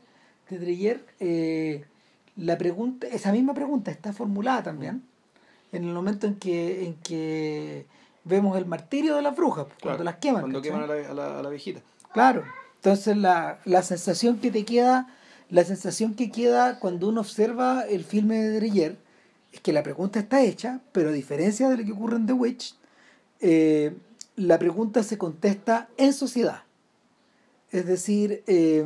De Dreyer, eh, la pregunta, esa misma pregunta está formulada también en el momento en que, en que vemos el martirio de las brujas, cuando
Claro,
las queman.
Cuando
¿cachai?
queman a la, a la, a la viejita.
Claro. Entonces la, la sensación que te queda, la sensación que queda cuando uno observa el filme de Dreyer es que la pregunta está hecha, pero a diferencia de lo que ocurre en The Witch, eh, la pregunta se contesta en sociedad. Es decir, eh,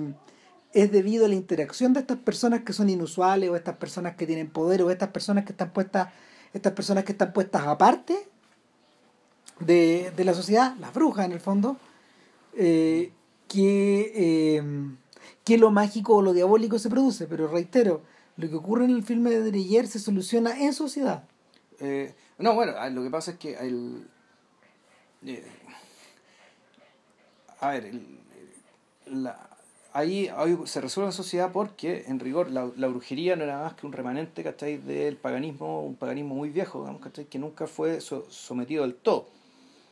es debido a la interacción de estas personas que son inusuales, o estas personas que tienen poder, o estas personas que están puestas, estas personas que están puestas aparte de, de la sociedad, las brujas en el fondo, eh, que, eh, que lo mágico o lo diabólico se produce. Pero reitero, lo que ocurre en el filme de Dreyer se soluciona en sociedad.
Eh, no, bueno, ah, lo que pasa es que el, eh, a ver, la, ahí, ahí se resuelve en sociedad porque, en rigor, la, la brujería no era más que un remanente, ¿cachai? Del paganismo, un paganismo muy viejo, digamos, ¿cachai? Que nunca fue so- sometido del todo.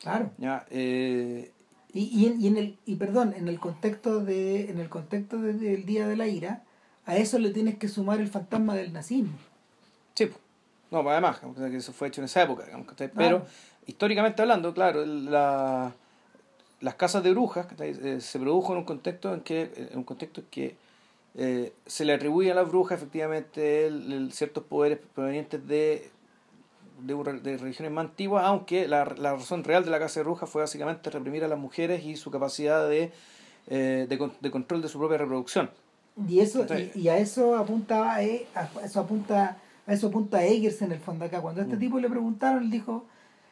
Claro.
¿ya? Eh,
Y, y, en, y en el y perdón, en el contexto de en el contexto de- del Día de la Ira, a eso le tienes que sumar el fantasma del nazismo.
sí, no, pues además, que eso fue hecho en esa época, digamos. Pero, históricamente hablando, claro, la, las casas de brujas. Eh, se produjo en un contexto en que, en un contexto en que eh, se le atribuye a las brujas efectivamente el- el ciertos poderes provenientes de, de, de religiones más antiguas, aunque la, la razón real de la casa de brujas fue básicamente reprimir a las mujeres y su capacidad de, eh, de, de control de su propia reproducción.
Y eso
Entonces-
y, y a eso apunta eh, a eso apunta a eso apunta Eggers en el fondo acá. Cuando a este
Mm.
tipo le preguntaron, él dijo,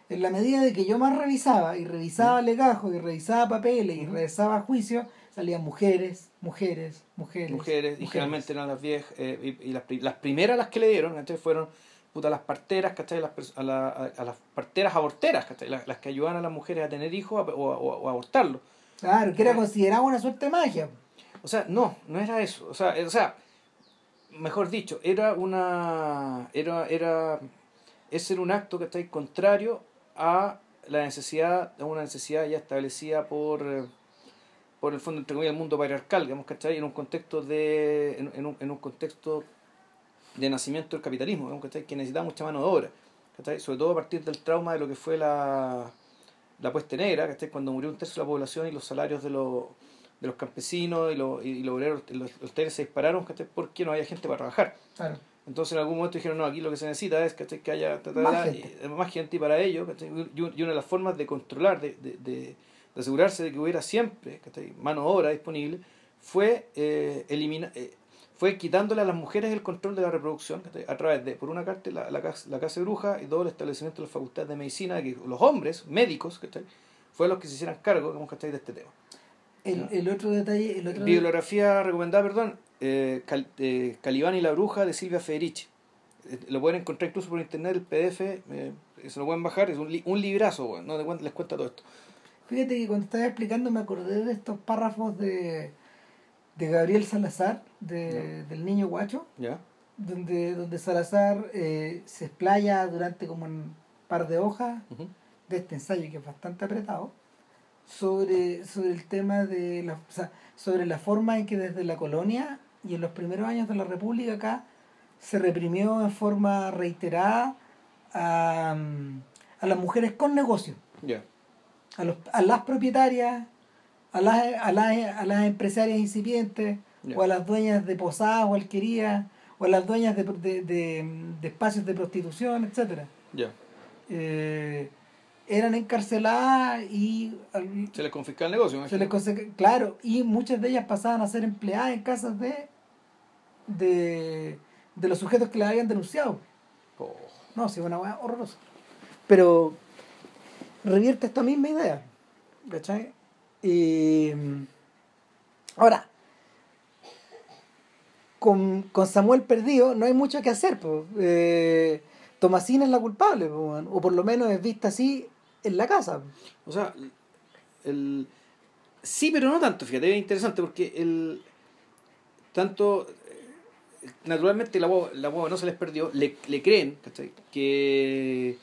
en la medida de que yo más revisaba, y revisaba legajos, y revisaba papeles, y
Ujú.
revisaba juicios, salían mujeres, mujeres, mujeres.
mujeres, y generalmente eran las viejas, eh, y, y las, las primeras las que le dieron, ¿cachai? fueron puta, las parteras, ¿cachai? Las, a, la- a- a las parteras aborteras, ¿cachai? Las, las que ayudaban a las mujeres a tener hijos a- o, a- o a- o a abortarlo.
Claro, que era considerado una suerte de magia.
O sea, no, no era eso. O sea, o sea mejor dicho, era una. Era. era ese era un acto que está contrario a la necesidad, a una necesidad ya establecida por. por el fondo, entre comillas, el mundo patriarcal, digamos, ¿cachai? En un contexto de. en, en un, en un contexto de nacimiento del capitalismo. Que necesitaba mucha mano de obra. ¿cachai? Sobre todo a partir del trauma de lo que fue la, la peste negra, ¿cachai? Cuando murió un tercio de la población y los salarios de los de los campesinos y los, y los obreros, los, los se dispararon, ¿cachai? Porque no había gente para trabajar.
Claro.
Entonces en algún momento dijeron, no, aquí lo que se necesita es ¿cachai? que haya ta, ta,
Más gente.
y- más gente y para ello, y un- y una de las formas de controlar, de, de, de, de asegurarse de que hubiera siempre mano de obra disponible, fue eh, elimina- eh, fue quitándole a las mujeres el control de la reproducción a través de, por una parte, la, la, casa, la casa de brujas y todo el establecimiento de las facultades de medicina, que los hombres, médicos, ¿cachai? fue los que se hicieran cargo de este tema.
El, el otro detalle, el otro
Bibliografía recomendada, perdón, eh, Cal- eh, Calibán y la bruja de Silvia Federici. Eh, Lo pueden encontrar incluso por internet, el PDF, eh, se lo pueden bajar, es un, li- un librazo, bueno, no les cuenta todo esto.
Fíjate que cuando estaba explicando me acordé de estos párrafos de, de Gabriel Salazar, de, del niño guacho, donde, donde Salazar eh, se explaya durante como un par de hojas de este ensayo que es bastante apretado sobre, sobre el tema de la, o sea, sobre la forma en que desde la colonia y en los primeros años de la República acá se reprimió en forma reiterada a, mm, a las mujeres con negocio, a, los, a las propietarias, a las, a las, a las empresarias incipientes o a las dueñas de posadas o alquerías o a las dueñas de, de, de- de espacios de prostitución, etcétera
Ya.
eh, eran encarceladas y
Se les confisca el negocio,
se les conse- claro y muchas de ellas pasaban a ser empleadas en casas de de, de los sujetos que las habían denunciado
Oh.
no sí una hueá horrorosa pero revierte esta misma idea ¿cachai? Y, ahora con, con Samuel perdido no hay mucho que hacer pues. Eh, Tomasina es la culpable po, o por lo menos es vista así en la casa
O sea, el... sí, pero no tanto, fíjate, es interesante porque el tanto eh, naturalmente la guagua, la guagua no se les perdió, le, le creen que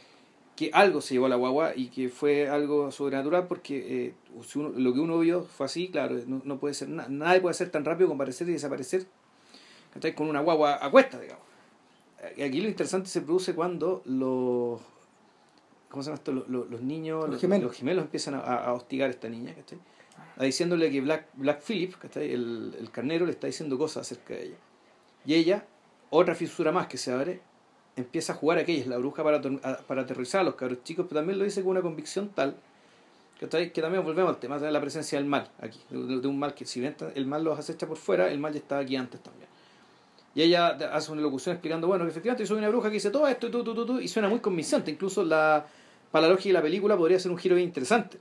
que algo se llevó a la guagua y que fue algo sobrenatural porque eh, si uno- lo que uno vio fue así, claro, no, no puede ser nada, nadie puede ser tan rápido como aparecer y desaparecer ¿cachai? con una guagua a cuesta, digamos. Y aquí lo interesante se produce cuando los ¿cómo se llama esto? Los, los- los niños,
Los gemelos.
los gemelos empiezan a, a hostigar a esta niña, ¿cachai? A diciéndole que Black, Black Phillip, ¿cachai? El, el carnero, le está diciendo cosas acerca de ella. Y ella, otra fisura más que se abre, empieza a jugar a es la bruja para, para aterrorizar a los cabros chicos, pero también lo dice con una convicción tal que también volvemos al tema de la presencia del mal aquí, de, un mal que si bien el mal los acecha por fuera, el mal ya estaba aquí antes también. Y ella hace una locución explicando, bueno, que efectivamente soy una bruja que dice todo esto y tú, tú, tú, y suena muy convincente. Incluso la, para la lógica de la película podría ser un giro bien interesante.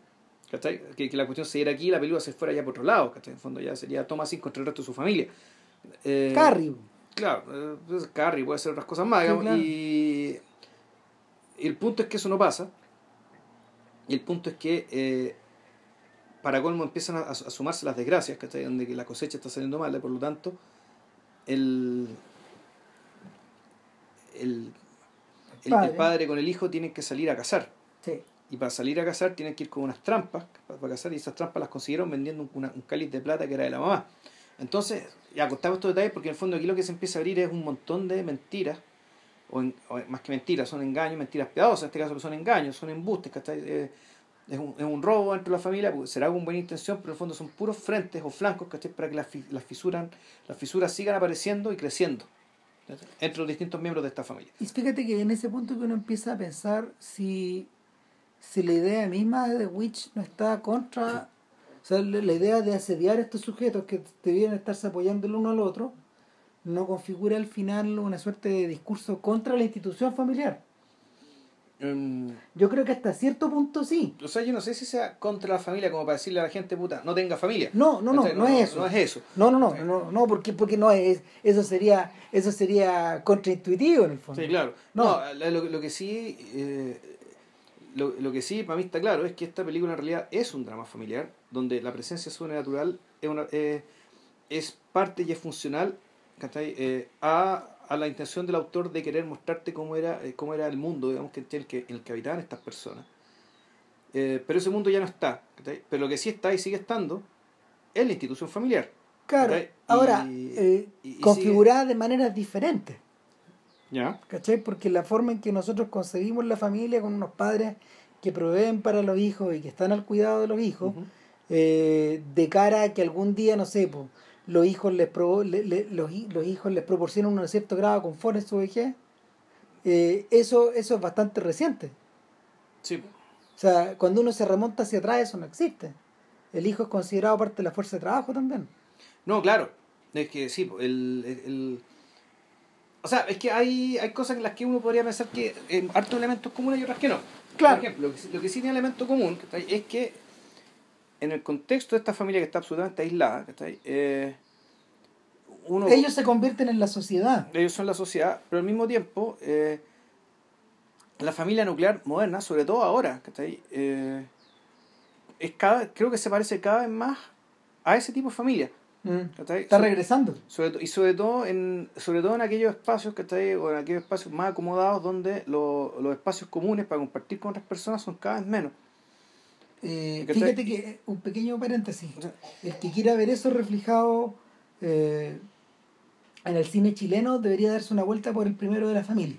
¿cachai? Que, que la cuestión se diera aquí y la película se fuera ya por otro lado. ¿cachai? En fondo ya sería Thomasin contra el resto de su familia. Eh, Claro, eh, pues, Carrie puede ser otras cosas más,
Sí,
digamos,
claro.
y, y el punto es que eso no pasa. Y el punto es que eh, para colmo empiezan a, a sumarse las desgracias, ¿cachai? Donde que la cosecha está saliendo mal, y por lo tanto, el, el, el,
Padre.
el padre con el hijo tienen que salir a cazar.
Sí.
Y para salir a cazar tienen que ir con unas trampas para, para cazar y esas trampas las consiguieron vendiendo un, una- un cáliz de plata que era de la mamá. Entonces, ya contamos estos detalles porque en el fondo aquí lo que se empieza a abrir es un montón de mentiras, o, en- más que mentiras, son engaños, mentiras piadosas, en este caso son engaños, son embustes. Eh, es, un, es un robo dentro de la familia, pues, será con buena intención, pero en el fondo son puros frentes o flancos, ¿cachai? Para que las, las, fisuras, las fisuras sigan apareciendo y creciendo entre los distintos miembros de esta familia.
Y fíjate que en ese punto que uno empieza a pensar si, si la idea misma de The Witch no está contra, o sea, la idea de asediar a estos sujetos que debieran estarse apoyando el uno al otro, no configura al final una suerte de discurso contra la institución familiar.
Mm,
Yo creo que hasta cierto punto sí.
O sea, yo no sé si sea contra la familia como para decirle a la gente, puta, no tenga familia.
No, no, no, no es eso.
No es eso.
No, no, no, no, no, porque, porque no es, eso sería, eso sería contraintuitivo en el fondo.
Sí, claro.
No.
No, la- lo, lo que sí, eh, lo, lo que sí para mí está claro es que esta película en realidad es un drama familiar, donde la presencia sobrenatural es, una, eh, es parte y es funcional. Eh, a, a la intención del autor de querer mostrarte cómo era, eh, cómo era el mundo, digamos, que, en el que, en el que habitaban estas personas. Eh, pero ese mundo ya no está. ¿cachai? Pero lo que sí está y sigue estando es la institución familiar.
Claro,
¿cachai?
ahora,
Y- y- y
configurada de maneras diferentes.
¿Ya?
¿Cachai? Porque la forma en que nosotros concebimos la familia con unos padres que proveen para los hijos y que están al cuidado de los hijos. Eh, de cara a que algún día, no sé, po, los hijos les le- le- los, hi- los hijos les proporcionan un cierto grado de confort en su vejez, eh, eso, eso es bastante reciente.
Sí.
O sea, cuando uno se remonta hacia atrás, eso no existe. El hijo es considerado parte de la fuerza de trabajo también.
No, claro. Es que sí, el, el, el- O sea, es que hay, hay cosas en las que uno podría pensar que en hartos elementos comunes y otras que no.
Claro.
Por ejemplo, lo que, sí- lo que sí tiene elemento común es que en el contexto de esta familia que está absolutamente aislada, ¿cachai? Eh, uno,
Ellos se convierten en la sociedad.
ellos son la sociedad, pero al mismo tiempo eh, la familia nuclear moderna, sobre todo ahora, ¿cachai? Eh, es cada, creo que se parece cada vez más a ese tipo de familia.
Mm. Está
So-
regresando.
sobre, to- y sobre todo en sobre todo en aquellos espacios que o en aquellos espacios más acomodados donde lo- los espacios comunes para compartir con otras personas son cada vez menos
Eh, fíjate que, eh, un pequeño paréntesis, el que quiera ver eso reflejado eh, en el cine chileno debería darse una vuelta por el primero de la familia.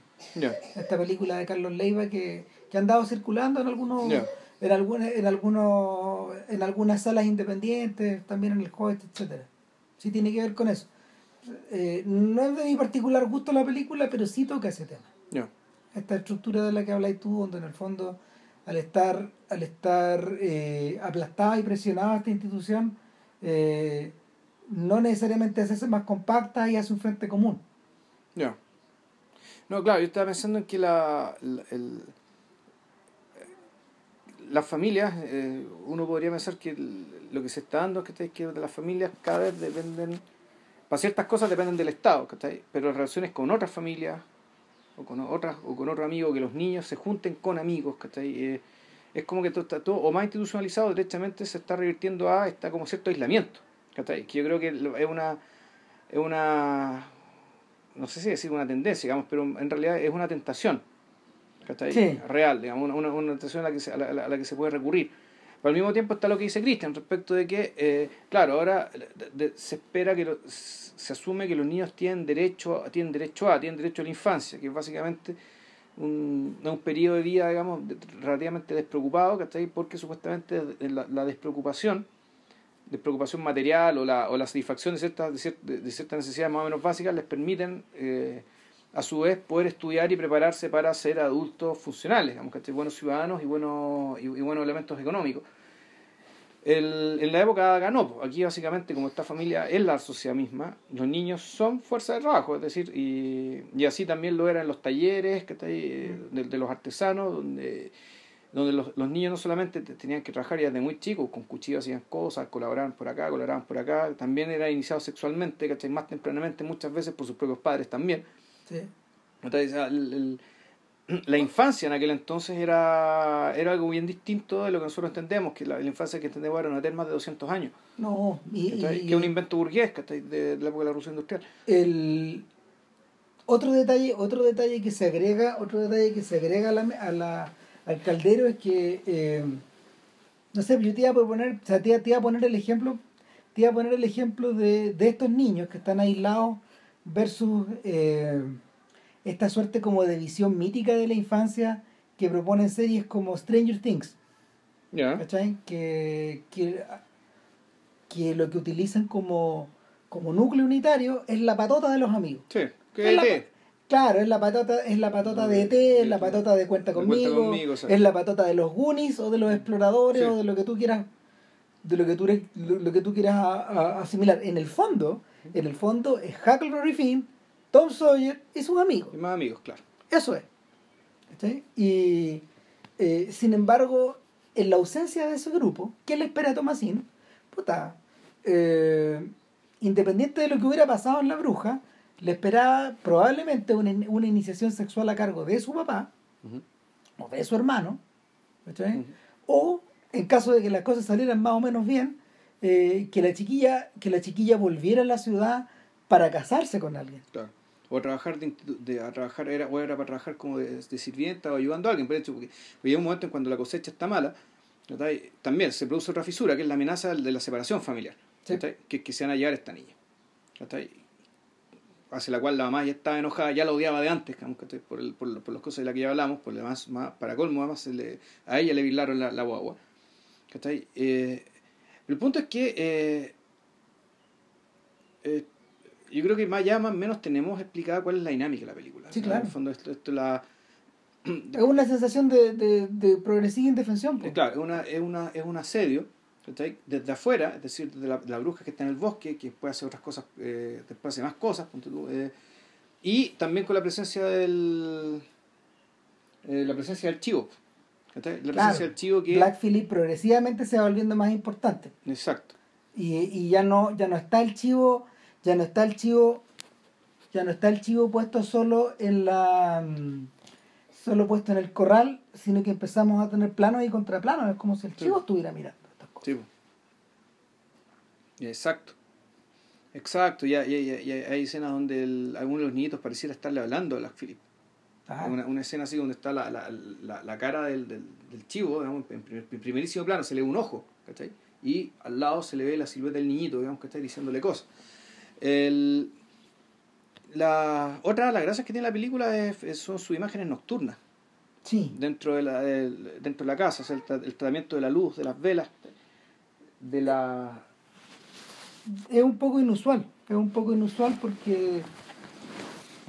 Esta película de Carlos Leiva que, que ha andado circulando en algunos en algunas en algunos en algunas salas independientes, también en el Hobbit, etcétera. Sí tiene que ver con eso. Eh, no es de mi particular gusto la película, pero sí toca ese tema esta estructura de la que habláis tú, donde en el fondo, al estar, al estar eh, aplastada y presionada esta institución, eh, no necesariamente se hace más compacta y hace un frente común.
ya no claro yo estaba pensando en que la la, el- las familias eh, uno podría pensar que lo que se está dando es que, que las familias cada vez dependen para ciertas cosas dependen del Estado ¿cachai? pero las relaciones con otras familias o con otras o con otro amigo que los niños se junten con amigos ¿cachai? Eh, es como que todo está todo o más institucionalizado derechamente se está revirtiendo a está como cierto aislamiento ¿cachai? que yo creo que es una es una no sé si decir una tendencia digamos pero en realidad es una tentación ¿cachai?
Sí.
real digamos una, una, una tentación a la, que se, a, la, a la que se puede recurrir pero al mismo tiempo está lo que dice Cristian respecto de que, eh, claro, ahora se espera que lo- se asume que los niños tienen derecho, tienen derecho a, tienen derecho a la infancia, que es básicamente un, un periodo de vida, digamos, de- relativamente despreocupado, ¿cachai? Porque supuestamente la, la despreocupación, despreocupación material o la, o la satisfacción de ciertas, de, cier- de- de ciertas necesidades más o menos básicas les permiten eh, a su vez poder estudiar y prepararse para ser adultos funcionales, digamos, ¿cachai? buenos ciudadanos y buenos, y, y buenos elementos económicos. El, en la época ganó, pues. aquí básicamente como esta familia es la sociedad misma, los niños son fuerza de trabajo, es decir, y, y así también lo era en los talleres que de, de los artesanos, donde, donde los, los niños no solamente te- tenían que trabajar ya desde muy chicos, con cuchillos hacían cosas, colaboraban por acá, colaboraban por acá, también eran iniciados sexualmente, ¿cachai? más tempranamente muchas veces por sus propios padres también.
Sí.
Entonces, el- el- [CLEARS THROAT] la infancia en aquel entonces era, era algo bien distinto de lo que nosotros entendemos, que la, la infancia que entendemos ahora no tener más de 200 años.
No, y,
que es un invento burgués ¿cachai? de, de la época de la Revolución Industrial.
el otro detalle otro detalle que se agrega otro detalle que se agrega a la, a la- al caldero es que eh, no sé yo te iba a proponer o sea, te iba a poner el ejemplo te iba a poner el ejemplo de, de estos niños que están aislados versus eh, esta suerte como de visión mítica de la infancia que proponen series como Stranger Things. ¿cachai? Que, que, que lo que utilizan como, como núcleo unitario es la patota de los amigos.
Sí.
Es
Que
la-
te-
Claro, es la patota, es la patota de ET, es la patota de Cuenta
De Cuenta
Conmigo, es la patota de los Goonies o de los exploradores
Sí.
o de lo que tú quieras, de lo que tú, lo que tú quieras a- a- asimilar. En el fondo, en el fondo es Huckleberry Finn, Tom Sawyer y sus amigos.
y más amigos, claro.
Eso es. ¿Cachai? Y eh, sin embargo, en la ausencia de ese grupo, ¿qué le espera a Tomasino? Puta, eh, independiente de lo que hubiera pasado en la bruja, le esperaba probablemente una, una iniciación sexual a cargo de su papá
Ujú.
o de su hermano.
Ujú.
o en caso de que las cosas salieran más o menos bien, eh, que la chiquilla que la chiquilla volviera a la ciudad para casarse con alguien.
Claro. O a trabajar, de, de- a trabajar era, o era para trabajar como de, de sirvienta o ayudando a alguien. De hecho, porque, porque llega un momento en cuando la cosecha está mala, también se produce otra fisura, que es la amenaza de la separación familiar,
Sí.
que, que se van a llevar a esta niña. Hacia la cual la mamá ya estaba enojada, ya la odiaba de antes, por, el- por, por las cosas de las que ya hablamos, por lo más, para colmo, además, le- a ella le violaron la, la guagua. Eh, el punto es que eh, eh, yo creo que más ya más menos tenemos explicada cuál es la dinámica de la película.
Sí, claro.
En el fondo, esto, esto la. [CLEARS THROAT]
Es una sensación de, de, de progresiva indefensión. po.
Eh, claro, es, una, es, una, es un asedio desde afuera, es decir, desde la, la bruja que está en el bosque, que puede hacer otras cosas, eh, después hace más cosas, eh, y también con la presencia del. eh, la presencia del chivo. ¿Cachai? La
Claro.
presencia del chivo que.
Black Phillip progresivamente se va volviendo más importante.
Exacto.
Y, y ya no, ya no está el chivo, ya no está el chivo, ya no está el chivo puesto solo en la mm, solo puesto en el corral, sino que empezamos a tener planos y contraplanos, es como si el
Sí.
chivo estuviera mirando estas cosas.
Po. Exacto. Exacto. Ya, ya, ya- ya hay escenas donde el- alguno de los niñitos pareciera estarle hablando a Black Phillip. Una, una escena así donde está la, la, la, la cara del, del, del chivo, digamos, en, primer- en primerísimo plano, se le ve un ojo, ¿cachai? Y al lado se le ve la silueta del niñito, digamos, que está diciéndole cosas. El, la otra de las gracias que tiene la película es, es- son sus imágenes nocturnas
Sí,
dentro de la, dentro de la casa, o sea, el, el tratamiento de la luz, de las velas, de la...
es un poco inusual, es un poco inusual porque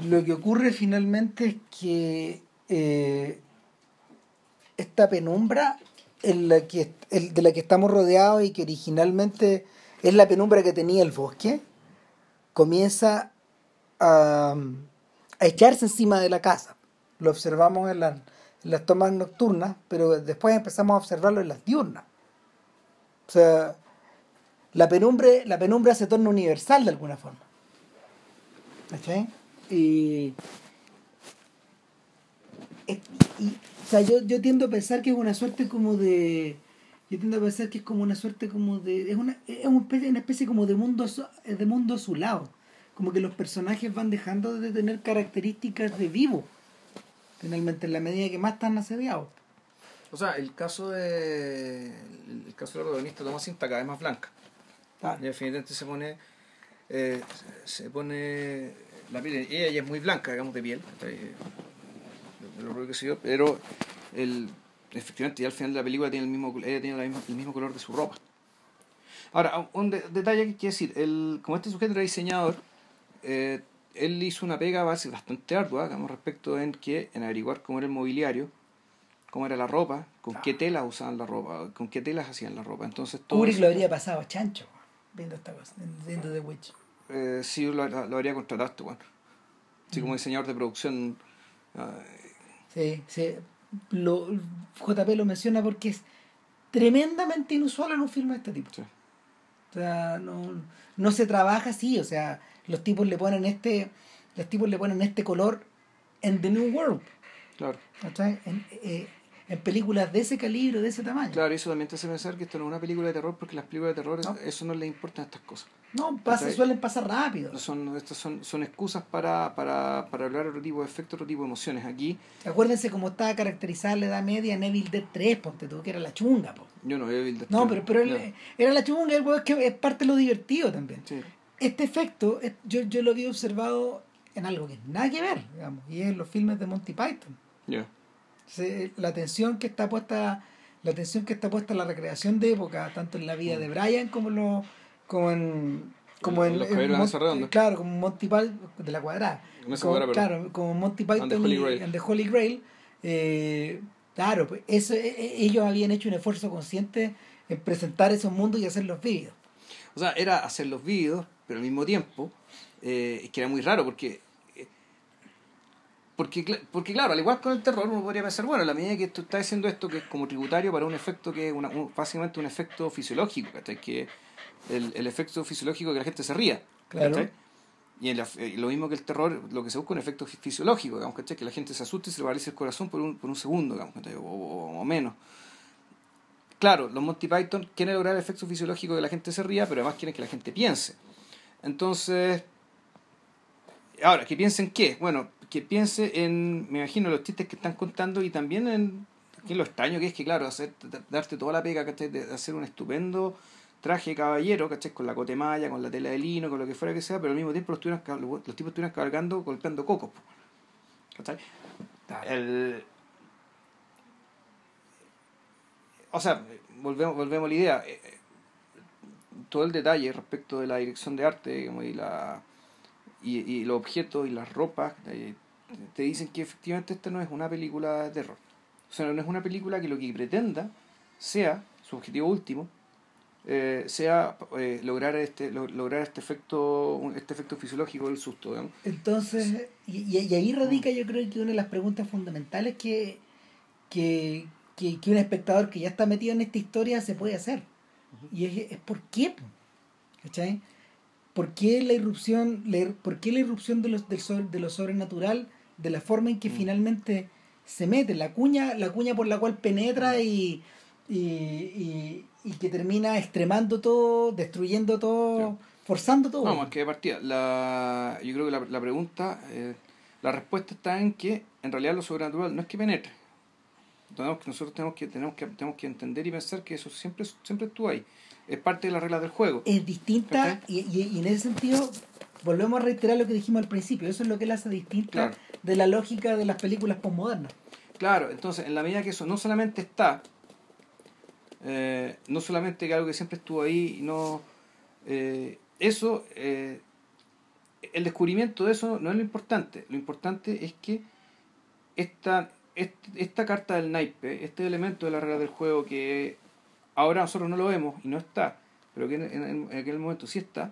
lo que ocurre finalmente es que eh, esta penumbra de la que estamos rodeados y que originalmente es la penumbra que tenía el bosque, comienza a, echarse encima de la casa. Lo observamos en, las- tomas nocturnas, pero después empezamos a observarlo en las diurnas. O sea, la penumbra, la penumbra se torna universal de alguna forma. ¿Cachai? Es- y, o sea, yo, yo tiendo a pensar que es una suerte como de. Yo tiendo a pensar que es como una suerte como de. Es una, es una especie, una especie como de mundo, azu- de mundo azulado. Como que los personajes van dejando de tener características de vivo. Finalmente, en la medida que más están asediados.
O sea, el caso de el caso de la protagonista Tomás está cada vez más blanca.
Claro.
Y definitivamente se pone eh, se pone la piel ella ya es muy blanca digamos de piel yo, pero el, efectivamente ya al final de la película tiene el mismo ella tiene la misma- el mismo color de su ropa. Ahora un de- detalle que quiero decir el, como este sujeto era diseñador eh, él hizo una pega base bastante ardua digamos respecto en que en averiguar cómo era el mobiliario cómo era la ropa con qué telas usaban la ropa con qué telas hacían la ropa. Entonces todo
Kubrick lo habría pasado a chancho viendo esta cosa, viendo The Witch.
Eh, sí, lo, lo habría contratado este bueno. Así como diseñador de producción.
Sí, sí. Lo, JP lo menciona porque es tremendamente inusual en un filme de este tipo.
sí.
O sea, no, no se trabaja así, o sea, los tipos le ponen este, los tipos le ponen este color en The New World.
Claro.
eh, en películas de ese calibre, de ese tamaño.
Claro, y eso también te hace pensar que esto no es una película de terror porque las películas de terror
No.
eso no les importan estas cosas.
No, pasa, suelen pasar rápido.
No son, estas son, son excusas para, para, para hablar otro tipo de efectos, otro tipo de emociones. Aquí
Acuérdense cómo estaba caracterizada la Edad Media en Evil Dead 3, ponte tú, que era la chunga, po.
yo no Evil Dead
No,
3.
pero, pero
Ya.
él- era la chunga, el es que es parte de lo divertido también.
Sí.
Este efecto, yo, yo lo había observado en algo que nada que ver, digamos, y es en los filmes de Monty Python.
Ya.
Se- la atención que está puesta la atención que está puesta en la recreación de época tanto en la vida de Brian como en lo- como en como
En
en,
los
en
redonda.
claro como Monty Python de la cuadrada
En
como,
perdón.
claro como Monty Python
And the Holy Grail.
and the Holy Grail eh, claro pues eso, e- e- ellos habían hecho un esfuerzo consciente en presentar esos mundos y hacerlos vívidos
O sea, era hacer los vídeos, pero al mismo tiempo, eh, es que era muy raro porque, porque, porque claro, al igual con el terror, uno podría pensar, bueno, en la medida que tú estás haciendo esto que es como tributario para un efecto que es una, un- básicamente un efecto fisiológico, ¿cachai? Que el, el efecto fisiológico de que la gente se ría,
Claro.
¿cachai? Y en la- eh, lo mismo que el terror, lo que se busca es un efecto fi- fisiológico, digamos, ¿cachai? Que la gente se asuste y se le paralice el corazón por un, por un segundo, digamos, ¿cachai? O, o- o menos. Claro, los Monty Python quieren lograr el efecto fisiológico de que la gente se ría, pero además quieren que la gente piense. Entonces, ahora, ¿que piensen qué? Bueno, que piense en, me imagino, los chistes que están contando y también en, lo extraño que es que, claro, hacer, darte toda la pega, ¿cachai? De hacer un estupendo traje de caballero, ¿cachai? Con la cotemalla, con la tela de lino, con lo que fuera que sea, pero al mismo tiempo los, tuvieran, ca- los tipos estuvieran cargando, golpeando cocos. ¿Cachai? El... O sea, volvemos, volvemos a la idea. eh, eh, Todo el detalle respecto de la dirección de arte digamos, y, la, y, y los objetos y las ropas eh, te dicen que efectivamente esta no es una película de terror. O sea, no es una película que lo que pretenda sea, su objetivo último, eh, sea eh, lograr este lo- lograr este efecto este efecto fisiológico del susto digamos.
Entonces, y, y- ahí radica yo creo que una de las preguntas fundamentales que, que, que, que un espectador que ya está metido en esta historia se puede hacer. Y es, es ¿por qué? ¿Cachai? ¿Por qué la irrupción, la por qué la irrupción de, los, del de lo sobrenatural, de la forma en que
Mm.
finalmente se mete, la cuña, la cuña por la cual penetra y, y, y, y que termina extremando todo, destruyendo todo, forzando todo?
No, más que de partida. La, yo creo que la, la pregunta, eh, la respuesta está en que en realidad lo sobrenatural no es que penetre. Que, nosotros tenemos que, tenemos, que, tenemos que entender y pensar que eso siempre, siempre estuvo ahí. Es parte de las reglas del juego.
es distinta y, y- y en ese sentido volvemos a reiterar lo que dijimos al principio eso es lo que la hace distinta
Claro.
de la lógica de las películas postmodernas
Claro, entonces en la medida que eso no solamente está, eh, no solamente que algo que siempre estuvo ahí, no eh, eso, eh, el descubrimiento de eso no es lo importante. Lo importante es que esta, est- esta carta del naipe, este elemento de la regla del juego que ahora nosotros no lo vemos y no está, pero que en, en- en aquel momento sí está,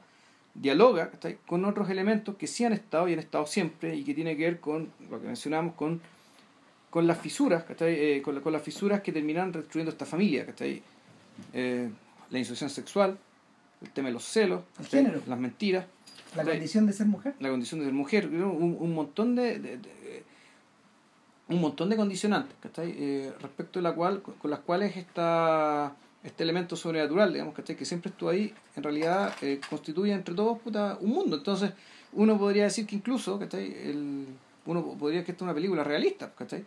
dialoga ¿cachai? con otros elementos que sí han estado y han estado siempre y que tiene que ver con lo que mencionamos, con con las fisuras, ¿cachai? Eh, con, la- con las fisuras que terminan destruyendo esta familia, ¿cachai? Eh, la insucesión sexual, el tema de los celos,
El género.
las mentiras,
la condición de ser mujer
la condición de ser mujer, un, un montón de, de- de- un montón de condicionantes, ¿cachai? Eh, respecto de la cual, con, con las cuales esta, este elemento sobrenatural, digamos, ¿cachai? que siempre estuvo ahí, en realidad eh, constituye entre todos puta, un mundo. Entonces, uno podría decir que incluso, ¿cachai? El, uno podría decir que esta es una película realista, ¿cachai?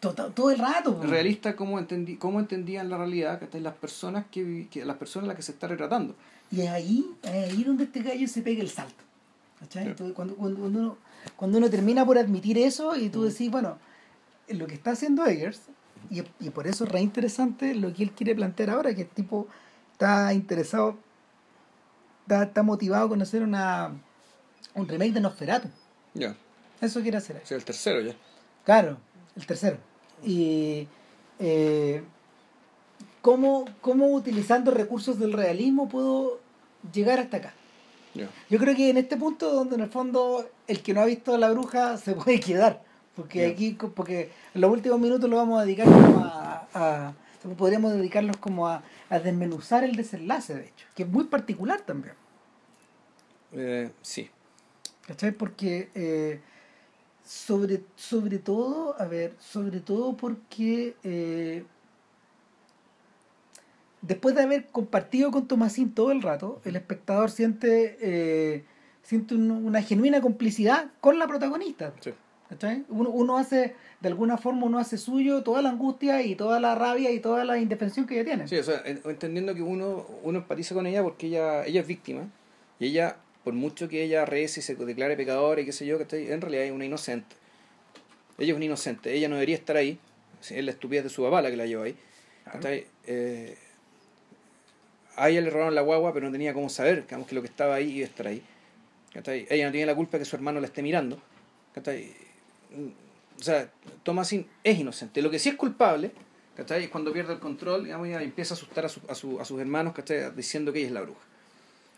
todo, todo el rato
realista cómo, entendí, cómo entendían la realidad que las personas que, que las personas a las que se está retratando
y es ahí es ahí donde este gallo se pega el salto ¿cachai?
Sí.
Entonces, cuando, cuando, cuando uno, cuando uno termina por admitir eso y tú decís bueno lo que está haciendo Eggers y, y por eso es re interesante lo que él quiere plantear ahora que el tipo está interesado está, está motivado con hacer una un remake de Nosferatu
ya
eso quiere hacer
sea el tercero ya
Claro, el tercero. Y eh, ¿cómo, cómo utilizando recursos del realismo puedo llegar hasta acá?
ya
Yo creo que en este punto donde en el fondo el que no ha visto a la bruja se puede quedar. Porque aquí, porque en los últimos minutos lo vamos a dedicar como a, a- podríamos dedicarlos como a, a desmenuzar el desenlace, de hecho, que es muy particular también.
Eh, sí
¿Cachai? Porque eh, Sobre, sobre todo, a ver, sobre todo porque eh, después de haber compartido con Tomasín todo el rato, el espectador siente, eh, siente un- una genuina complicidad con la protagonista.
Sí.
¿Cachai? Uno, uno hace, de alguna forma, uno hace suyo toda la angustia y toda la rabia y toda la indefensión que ella tiene.
Sí, o sea, en- entendiendo que uno, uno empatiza con ella porque ella, ella es víctima y ella, por mucho que ella rece y se declare pecadora y qué sé yo, que en realidad es una inocente. Ella es una inocente, ella no debería estar ahí, es la estupidez de su papá la que la llevó ahí. ¿cachai? Eh, a ella le robaron la guagua, pero no tenía cómo saber digamos, que lo que estaba ahí iba a estar ahí. ¿cachai? Ella no tiene la culpa de que su hermano la esté mirando. O sea, Thomasin es inocente. Lo que sí es culpable ¿cachai? es cuando pierde el control digamos, y empieza a asustar a, su- a, su- a sus hermanos ¿cachai? diciendo que ella es la bruja.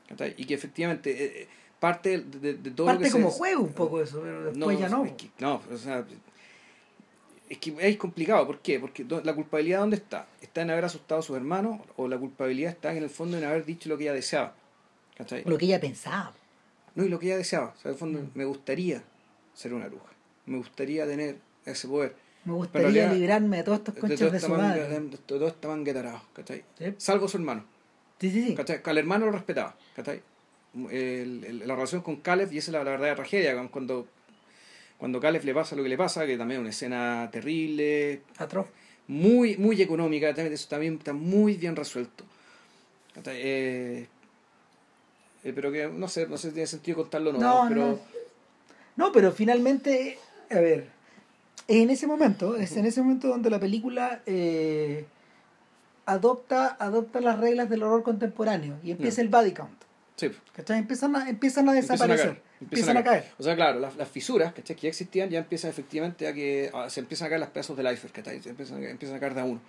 ¿cachai? Y que efectivamente eh, eh, parte de, de- todo lo
Parte
se-
como juego un poco eso, pero después ya no.
es que- no, o sea, es que es complicado. ¿Por qué? Porque la culpabilidad, ¿dónde está? ¿Está en haber asustado a sus hermanos? ¿O la culpabilidad está en el fondo en haber dicho lo que ella deseaba? ¿Cachai?
Lo que ella pensaba.
No, y lo que ella deseaba. O sea, en el fondo,
Mm.
me gustaría ser una bruja. Me gustaría tener ese poder.
Me gustaría
realidad-
librarme de todos estos
De
conchas de
esta
su madre.
de, de toda esta manga de tarados, ¿cachai?
Sí,
Salvo su hermano.
sí, sí. sí.
¿cachai? Al hermano lo respetaba, ¿cachai? El- el- la relación con Caleb, y esa es la, la verdadera tragedia, cuando, cuando Caleb le pasa lo que le pasa, que también es una escena terrible,
Atroz.
muy, muy económica, también, eso también está muy bien resuelto. ¿cachai? Eh, eh, pero que no sé, no sé si tiene sentido contarlo o no,
No, no,
pero
no. No, pero finalmente, a ver, en ese momento, es en ese momento donde la película eh, adopta, adopta las reglas del horror contemporáneo y empieza el body count.
sí,
¿Cachai? Empiezan a, empiezan a
empiezan a
desaparecer.
caer.
Empiezan a caer.
O sea, claro, las, las fisuras ¿cachai? que ya existían ya empiezan efectivamente a que a- se empiezan a caer los pedazos del iceberg, ¿cachai? Se empiezan, empiezan a caer de a uno.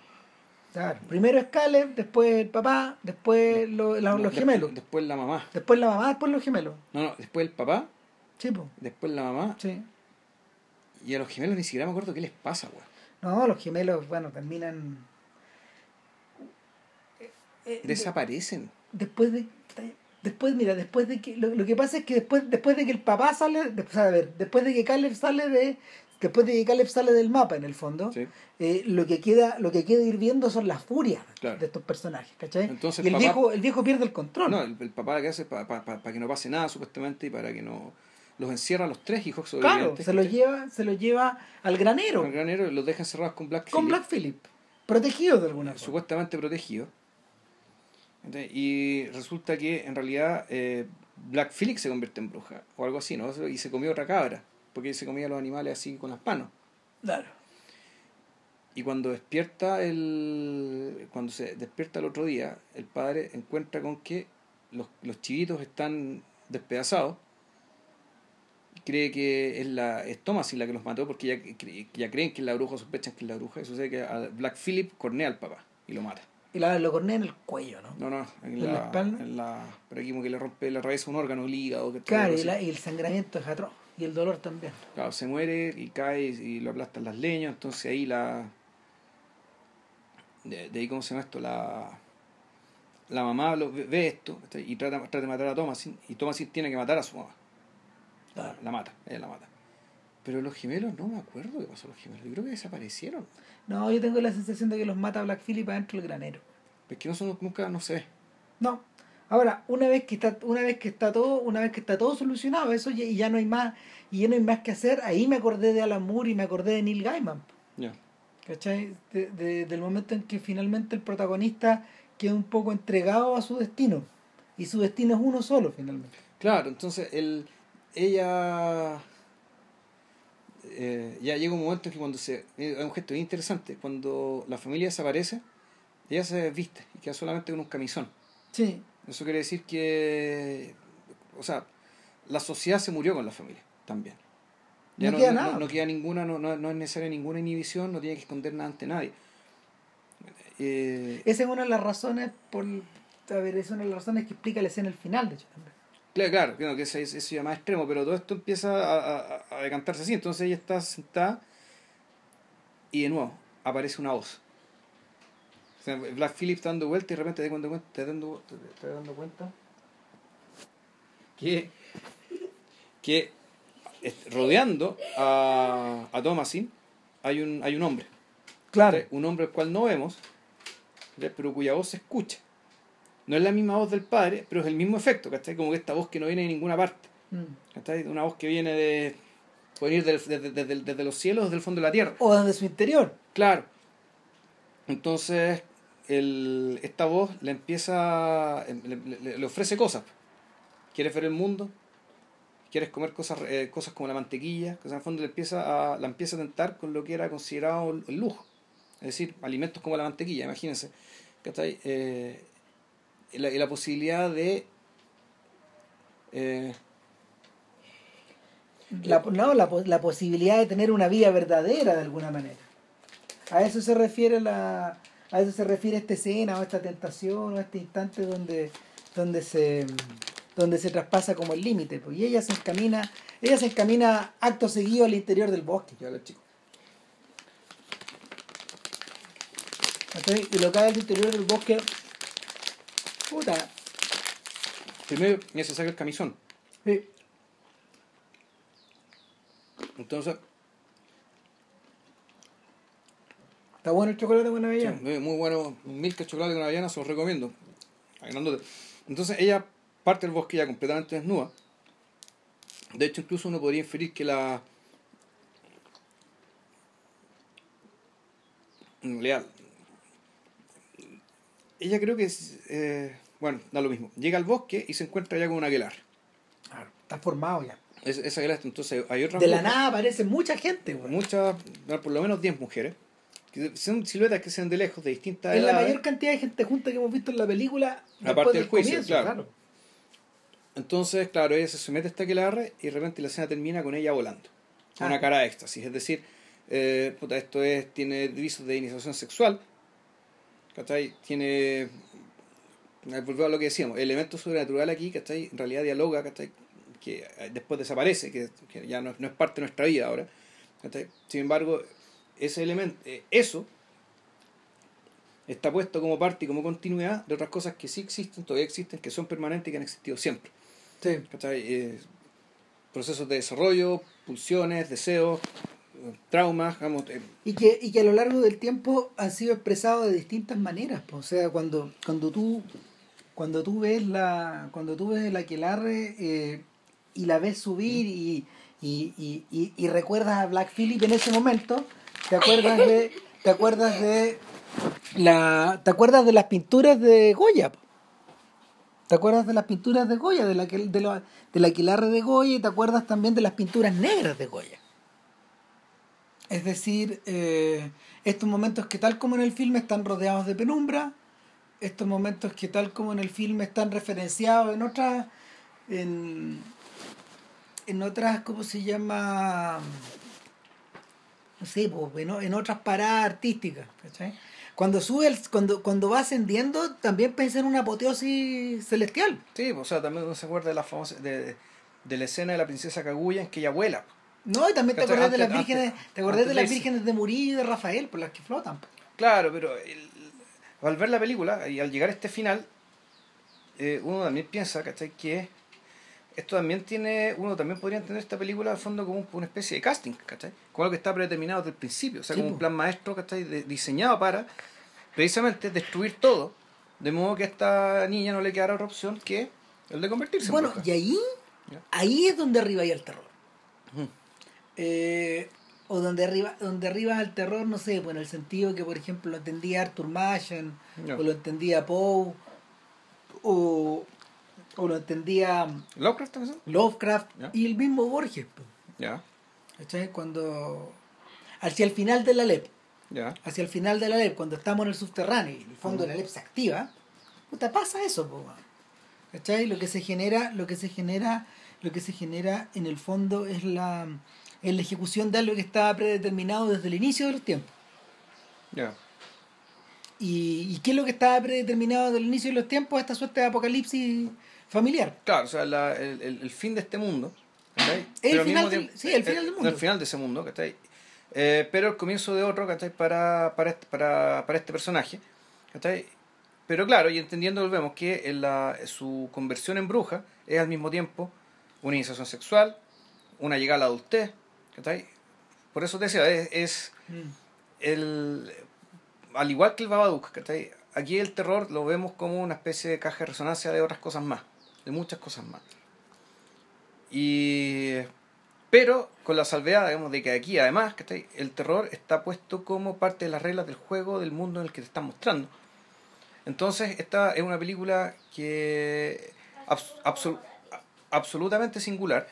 Claro. Primero es Caleb, después el papá, después lo- la-
No,
los
después-
gemelos.
Después la mamá.
Después la mamá, después los gemelos.
No, no, después el papá,
Sí, po.
después la mamá.
Sí.
Y a los gemelos ni siquiera me acuerdo qué les pasa, weón.
No, los gemelos, bueno, terminan. eh, eh,
Desaparecen.
después de después mira después de que lo, lo que pasa es que después después de que el papá sale de- o sea, a ver después de que Caleb sale de después de que Caleb sale del mapa en el fondo
Sí.
eh, lo que queda lo que queda ir viendo son las furias
Claro.
de estos personajes ¿cachai?
Entonces,
y el
papá-
viejo el viejo pierde el control
No, el, el papá que hace para que no pase nada, supuestamente, y para que no. Los encierra a los tres hijos
claro
sobrevivientes.
se los lleva se los lleva al granero
Al granero y los deja encerrados con Black
con
Phillip,
Black Phillip protegidos de alguna forma
supuestamente protegidos. Y resulta que en realidad eh, Black Phillip se convierte en bruja, o algo así, ¿no? Y se comió otra cabra, porque se comía los animales así con las manos.
claro
Y cuando despierta el. cuando se despierta el otro día, el padre encuentra con que los, los chivitos están despedazados. Cree que es la es Thomas la que los mató porque ya, ya creen que es la bruja, sospechan que es la bruja. Y sucede que a Black Phillip cornea al papá y lo mata.
y la, lo cornea en el cuello no
No, no, en
¿En la
la,
espalda?
en la por aquí como que le rompe la raíz un órgano, el hígado. Que
claro y, la- y el sangramiento es atroz y el dolor también
Claro, se muere y cae y lo aplastan las leñas, entonces ahí la... De, de ahí, ¿cómo se llama esto? La, la mamá lo, ve, esto y trata, trata de matar a Thomasin y Thomasin tiene que matar a su mamá. La,
Claro.
la mata, ella la mata. Pero los gemelos, no me acuerdo qué pasó a los gemelos. Yo creo que desaparecieron.
No, yo tengo la sensación de que los mata Black Phillip adentro del granero.
Es que no son, nunca no se ve.
No. Ahora, una vez que está, una vez que está todo, una vez que está todo solucionado, eso y ya no hay más, y ya no hay más que hacer, ahí me acordé de Alan Moore y me acordé de Neil Gaiman.
Ya.
¿Cachai? De- de- del momento en que finalmente el protagonista queda un poco entregado a su destino. Y su destino es uno solo, finalmente.
Claro, entonces el, ella eh, ya llega un momento en que cuando se es un gesto bien interesante cuando la familia desaparece ella se desviste y queda solamente con un camisón
Sí.
eso quiere decir que o sea la sociedad se murió con la familia también
No queda nada.
no, queda ninguna no, no, no es necesaria ninguna inhibición no tiene que esconder nada ante nadie Eh,
Esa es una de las razones por. A ver, es una de las razones que explica la escena al final, de hecho, también.
Claro, claro, claro, que eso, es- eso ya más extremo, pero todo esto empieza a, a- a decantarse así. Entonces ella está sentada y de nuevo aparece una voz. O sea, Black Phillip está dando vuelta y de repente te, dando cuenta, te, dando, te, te dando cuenta que, que rodeando a, a Thomasin hay un, hay un hombre.
Claro.
Un hombre al cual no vemos, pero cuya voz se escucha. No es la misma voz del padre, pero es el mismo efecto, ¿cachai? Como que esta voz que no viene de ninguna parte.
Mm.
¿cachai? Una voz que viene de. puede ir desde, desde- desde los cielos, desde el fondo de la tierra.
O desde su interior.
Claro. Entonces, el, esta voz le empieza. le, le- le ofrece cosas. ¿Quieres ver el mundo? ¿Quieres comer cosas, eh, cosas como la mantequilla? Que en el fondo le empieza a, la empieza a tentar con lo que era considerado el, lujo. Es decir, alimentos como la mantequilla, imagínense. ¿Cachai? Eh, la, la posibilidad de. eh,
La, no, la, la posibilidad de tener una vida verdadera de alguna manera. A eso se refiere la, a eso se refiere esta escena o esta tentación o este instante donde, donde se donde se traspasa como el límite, pues, y ella se encamina, ella se encamina acto seguido al interior del bosque.
ya los chicos.
Y lo que hay al interior del bosque, puta,
Primero, ya se saca el camisón.
sí,
Entonces,
está bueno el chocolate con
Sí,
avellana.
muy muy bueno. Milka chocolate con avellana, se los recomiendo. Entonces ella parte del bosque ya completamente desnuda. De hecho, incluso uno podría inferir que la. En realidad, ella creo que es. eh, bueno, da lo mismo. Llega al bosque y se encuentra ya con un aquelarre.
Claro, está formado ya.
Es, esa aquelarre, entonces hay otra
De la nada aparece mucha gente, güey.
Muchas, por lo menos 10 mujeres. Que son siluetas que se ven de lejos, de distintas
Es la mayor cantidad de gente junta que hemos visto en la película.
Aparte del juicio,
comienzo,
claro. Entonces, claro, ella se somete a esta aquelarre y de repente la escena termina con ella volando. Con
Ah.
una cara de éxtasis. Es decir, eh, puta, esto es, tiene visos de iniciación sexual. ¿Cachai? Tiene. eh, Volvemos a lo que decíamos, el elemento sobrenatural aquí, ¿cachai? En realidad dialoga, ¿cachai? Que eh, después desaparece, que, que ya no, no es parte de nuestra vida ahora. ¿cachai? Sin embargo, ese elemento, eh, eso está puesto como parte y como continuidad de otras cosas que sí existen, todavía existen, que son permanentes y que han existido siempre.
Sí.
¿cachai? Eh, procesos de desarrollo, pulsiones, deseos, traumas, digamos, eh,
Y que, y que a lo largo del tiempo han sido expresados de distintas maneras. O sea, cuando, cuando tú cuando tú ves la cuando tú ves el aquelarre eh, y la ves subir y, y, y, y, recuerdas a Black Phillip en ese momento, te acuerdas de te acuerdas de la te acuerdas de las pinturas de Goya. ¿Te acuerdas de las pinturas de Goya, de la, de la, del aquelarre de Goya y te acuerdas también de las pinturas negras de Goya? Es decir, eh, estos momentos que tal como en el filme están rodeados de penumbra, estos momentos que tal como en el filme están referenciados en otras, en, en otras, ¿cómo se llama? No sé, en, otras paradas artísticas. ¿cachai? Cuando sube, el- cuando, cuando va ascendiendo, también pensé en una apoteosis celestial.
Sí, o sea, también uno se acuerda de la famosa, de, de la escena de la princesa Kaguya en que ella vuela.
No, y también te acordás de las vírgenes,
antes-
te acordás de las
de
vírgenes de Murillo y de Rafael, por las que flotan.
Claro, pero el- al ver la película y al llegar a este final, eh, uno también piensa, ¿cachai? Que esto también tiene, uno también podría entender esta película al fondo como un- una especie de casting, ¿cachai? Como algo que está predeterminado desde el principio, o sea,
Sí,
como un plan maestro, ¿cachai? De- diseñado para precisamente destruir todo, de modo que a esta niña no le quedara otra opción que el de convertirse en
Bueno, y ahí,
Ya.
ahí es donde arriba hay el terror. Eh, o donde arriba, donde arriba al terror, no sé, pues en el sentido que, por ejemplo, lo entendía Arthur Machen,
Ya.
o lo entendía Poe, o, o lo entendía
¿Lovecraft también?
Lovecraft,
Ya.
y el mismo Borges. pues,
Ya,
¿cachai? Cuando, hacia el final de la LEP,
ya.
hacia el final de la LEP, cuando estamos en el subterráneo y el fondo de la LEP se activa, puta, pasa eso, po, weón. ¿cachai? Lo que se genera, lo que se genera, lo que se genera en el fondo es la, es la ejecución de algo que estaba predeterminado desde el inicio de los tiempos.
Ya.
¿Y, y qué es lo que estaba predeterminado desde el inicio de los tiempos? Esta suerte de apocalipsis familiar.
Claro, o sea, la- el, el- el fin de este mundo. ¿cachai?
El
al
final del- sí, el final del mundo.
El final de ese mundo, ¿cachai? Eh, pero el comienzo de otro, ¿cachai? Para, para, este, para, para este personaje, ¿cachai? Pero claro, y entendiendo, volvemos, que en la, su conversión en bruja es al mismo tiempo una iniciación sexual, una llegada a la adultez. Por eso te decía, es, es
Mm.
el, al igual que el Babadook, ¿cachai? aquí el terror lo vemos como una especie de caja de resonancia de otras cosas más, de muchas cosas más. Y, pero con la salvedad, digamos, de que aquí además ¿cachai? el terror está puesto como parte de las reglas del juego, del mundo en el que te están mostrando. Entonces, esta es una película que abs- absol- absolutamente singular.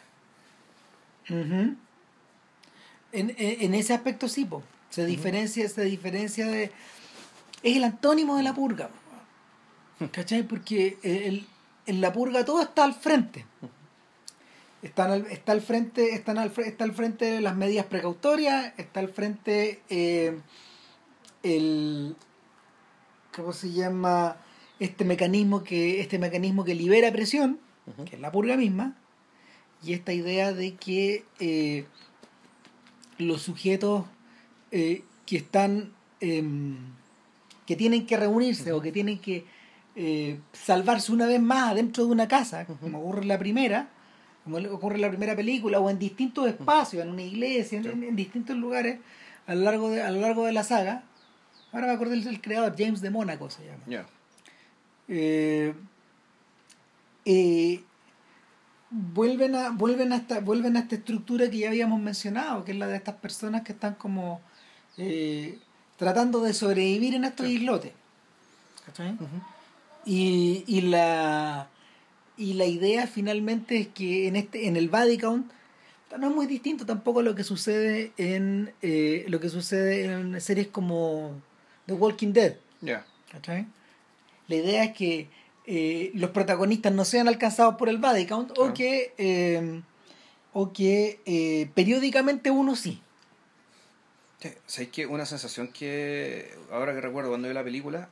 En, en ese aspecto sí, po. se diferencia, se diferencia de... Es el antónimo de la purga. ¿Cachai? Porque el, en la purga todo está al frente. Están al- está al frente, están al, está al frente las medidas precautorias, está al frente eh, el ¿cómo se llama? este mecanismo que, este mecanismo que libera presión, que es la purga misma, y esta idea de que eh, los sujetos eh, que están em, que tienen que reunirse o que tienen que eh, salvarse una vez más adentro de una casa, como ocurre en la primera, como ocurre en la primera película, o en distintos espacios, en una iglesia, en, en- en distintos lugares a lo largo de, a lo largo de la saga. Ahora me acuerdo del, creador, James de Mónaco se llama.
Ya.
Eh, eh, vuelven a vuelven a esta vuelven a esta estructura que ya habíamos mencionado que es la de estas personas que están como eh, tratando de sobrevivir en estos islotes ¿cachai? y, y la y la idea finalmente es que en este en el body count no es muy distinto tampoco a lo que sucede en eh, lo que sucede en series como The Walking Dead. ¿cachai? La idea es que eh, los protagonistas no sean alcanzados por el body count o que, eh, o que eh, periódicamente uno sí.
Sí, ¿Sabes qué? Una sensación que ahora que recuerdo cuando vi la película,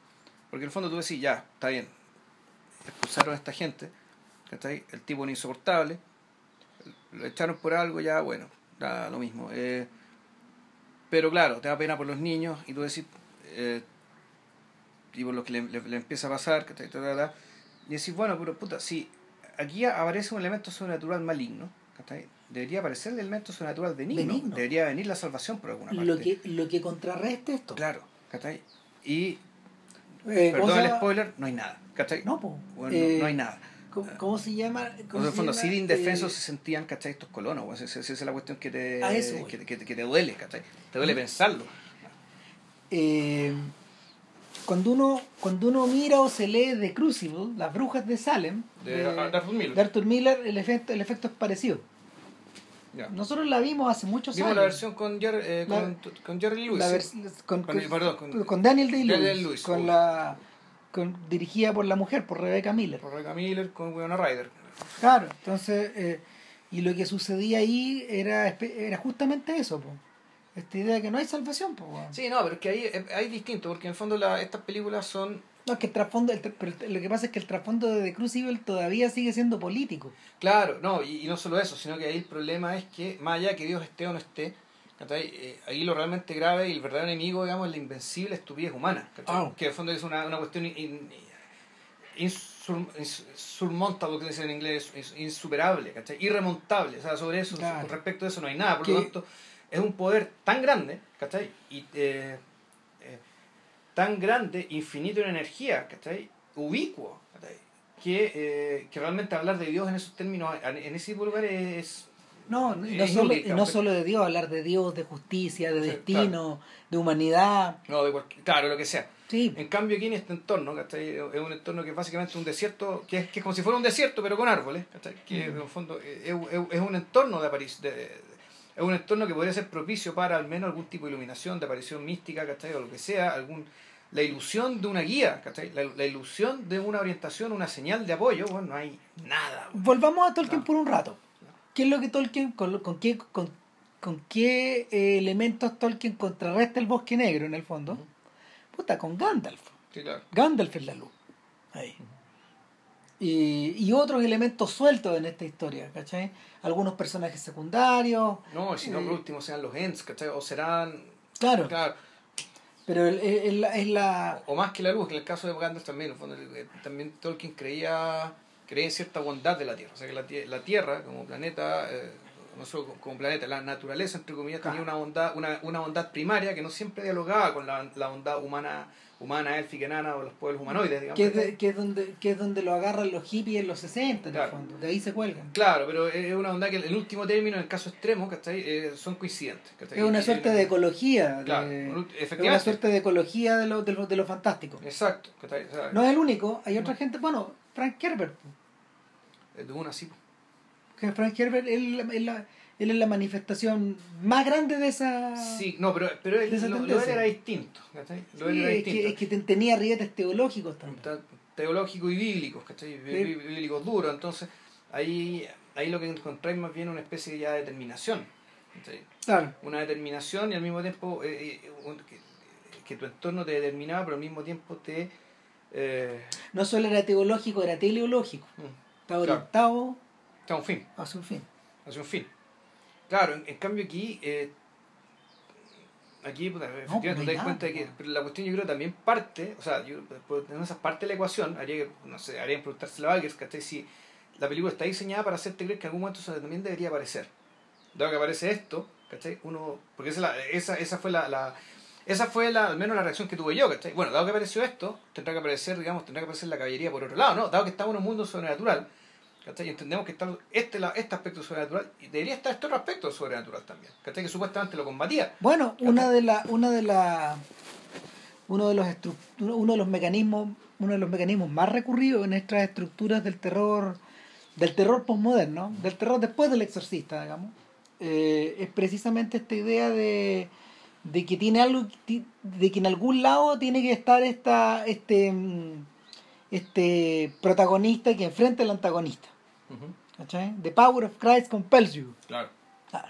porque en el fondo tú decís, ya, está bien, expulsaron a esta gente, ¿cachai? El tipo era insoportable, lo echaron por algo, ya, bueno, da lo mismo. eh, pero claro, te da pena por los niños y tú decís, eh, y por lo que le, le- le empieza a pasar, ¿cachai? Ta, ta, ta, y decís, bueno, pero puta, si aquí aparece un elemento sobrenatural maligno, ¿cachai? Debería aparecer el elemento sobrenatural benigno,
Benigno.
debería venir la salvación por alguna parte.
Lo que, lo que contrarresta esto.
Claro, ¿cachai? Y,
Eh, ¿cómo
perdón el
llama?
spoiler, no hay nada, ¿cachai?
No.
Bueno,
Eh,
no, no hay nada.
¿Cómo, cómo se llama? ¿Cómo
en el fondo, así de indefensos
Eh,
se sentían, ¿cachai? Estos colonos, güey. Esa, esa es la cuestión que te,
eso,
que, que- que te duele, ¿cachai? Te duele pensarlo.
eh, cuando uno cuando uno mira o se lee The Crucible, Las Brujas de Salem,
De Arthur Miller.
de Arthur Miller, el efecto, el efecto es parecido. Nosotros la vimos hace muchos
Vimos
años.
la versión con, Jer- eh,
La-
con, con Jerry Lewis.
La vers- con,
Con-
con-
perdón, con-
con Daniel Day-Lewis, con
obvio.
la con, dirigida por la mujer, por Rebecca Miller.
Por Rebecca Miller con Winona Ryder.
Claro, entonces, eh, y lo que sucedía ahí era, era justamente eso, po. Esta idea de que no hay salvación. Weón.
Sí, no, pero es que ahí hay distinto, porque en el fondo la, estas películas son
No, es que el trasfondo, el pero lo que pasa es que el trasfondo de The Crucible todavía sigue siendo político.
Claro, no, y, y no solo eso, sino que ahí el problema es que, más allá que Dios esté o no esté. Eh, ahí lo realmente grave y el verdadero enemigo, digamos, es la invencible estupidez humana.
Ah.
que en el fondo es una, una cuestión in- in- insur- ins- insurmontable, que dicen en inglés, ins- insuperable, ¿cachai? irremontable, o sea, sobre eso,
Claro.
con respecto a eso no hay nada, por lo tanto, es un poder tan grande, ¿cachai? Y eh, eh, tan grande, infinito en energía, ¿cachai? Ubicuo, ¿cachai? Que, eh, que realmente hablar de Dios en esos términos, en ese tipo de lugares es...
No, no,
Es
solo, no solo de Dios, hablar de Dios, de justicia, de
Sí,
destino, de humanidad.
No, de cualquier- claro, lo que sea.
Sí,
En cambio aquí en este entorno, ¿cachai? Es un entorno que es básicamente un desierto, que es, que es como si fuera un desierto pero con árboles, ¿cachai? Que en el fondo es, es- es un entorno de aparición, es un entorno que podría ser propicio para al menos algún tipo de iluminación, de aparición mística, ¿cachai? O lo que sea, algún la ilusión de una guía, ¿cachai? La, la ilusión de una orientación, una señal de apoyo, bueno, no hay nada. bueno.
volvamos a Tolkien
No.
por un rato. ¿Qué es lo que Tolkien, con, con qué, con, con qué eh, elementos Tolkien contrarresta el bosque negro en el fondo?
Ujú.
Puta, con Gandalf.
Sí, claro.
Gandalf es la luz. Ahí. Y, y otros elementos sueltos en esta historia, ¿cachai? Algunos personajes secundarios,
No, si no,
Eh.
por último, sean los Ents, ¿cachai? O serán...
claro,
Claro,
pero el- el- el- es la...
o más que la luz, que en el caso de Gandalf también, en el fondo, eh, también Tolkien creía, creía en cierta bondad de la Tierra, o sea que la, la Tierra como planeta, eh, nosotros como planeta, la naturaleza, entre comillas, tenía una bondad, una, una bondad primaria que no siempre dialogaba con la, la bondad humana, humana, élfica, enana o los pueblos humanoides, digamos.
Que es, de- que es donde, que es donde lo agarran los hippies en los 60, en
Claro.
el fondo. De ahí se cuelgan.
Claro, pero es una bondad que el último término, en el caso extremo, ¿cachai? Eh, son coincidentes. ¿cachai?
Es una suerte de ecología. de-
Claro,
es una suerte de ecología de lo, de lo, de lo fantástico.
Exacto. ¿cachai?
No es el único, hay otra gente, bueno, Frank Herbert.
de una así.
Que Frank Herbert él, él, la- él es la manifestación más grande de esa.
Sí, no, pero, pero él- lo, lo él era distinto. ¿cachai? Lo de él
Sí,
era
es,
distinto.
que, es que ten- tenía rietes teológicos también.
Ta- teológicos y bíblicos, ¿cachai? Bí- Bíblicos duros, entonces ahí, ahí lo que encontráis más bien una especie ya de determinación. ¿cachai?
Claro.
Una determinación y al mismo tiempo eh, eh, un- que, que tu entorno te determinaba, pero al mismo tiempo te... Eh,
No solo era teológico, era teleológico.
mm,
Estaba
Claro.
orientado
está un fin,
hacia un fin.
hacia un fin. Claro, en, en cambio aquí... eh, Aquí, puta, efectivamente,
no hay
te das cuenta de que pero la cuestión yo creo también parte, o sea, yo, por tener esas partes de la ecuación, haría que, no sé, haría que preguntárselo a Bagers, ¿cachai? Si la película está diseñada para hacerte creer que en algún momento eso también debería aparecer. Dado que aparece esto, ¿cachai? Uno, porque esa, la- esa, esa fue la, la- esa fue la, al menos la reacción que tuve yo, ¿cachai? Bueno, dado que apareció esto, tendrá que aparecer, digamos, tendrá que aparecer la caballería por otro lado, ¿no? Dado que estamos en un mundo sobrenatural, ¿cachai? Y entendemos que está este, este aspecto sobrenatural, y debería estar este otro aspecto sobrenatural también, ¿cachai? Que supuestamente lo combatía.
Bueno, una de la, una de la, uno de los uno de los mecanismos, uno de los mecanismos más recurridos en estas estructuras del terror, del terror postmoderno, del terror después del exorcista, digamos, eh, es precisamente esta idea de, de que tiene algo, de que en algún lado tiene que estar esta, este, mm, este protagonista que enfrenta al antagonista. ¿Cachai? The power of Christ compels you.
Claro.
Claro.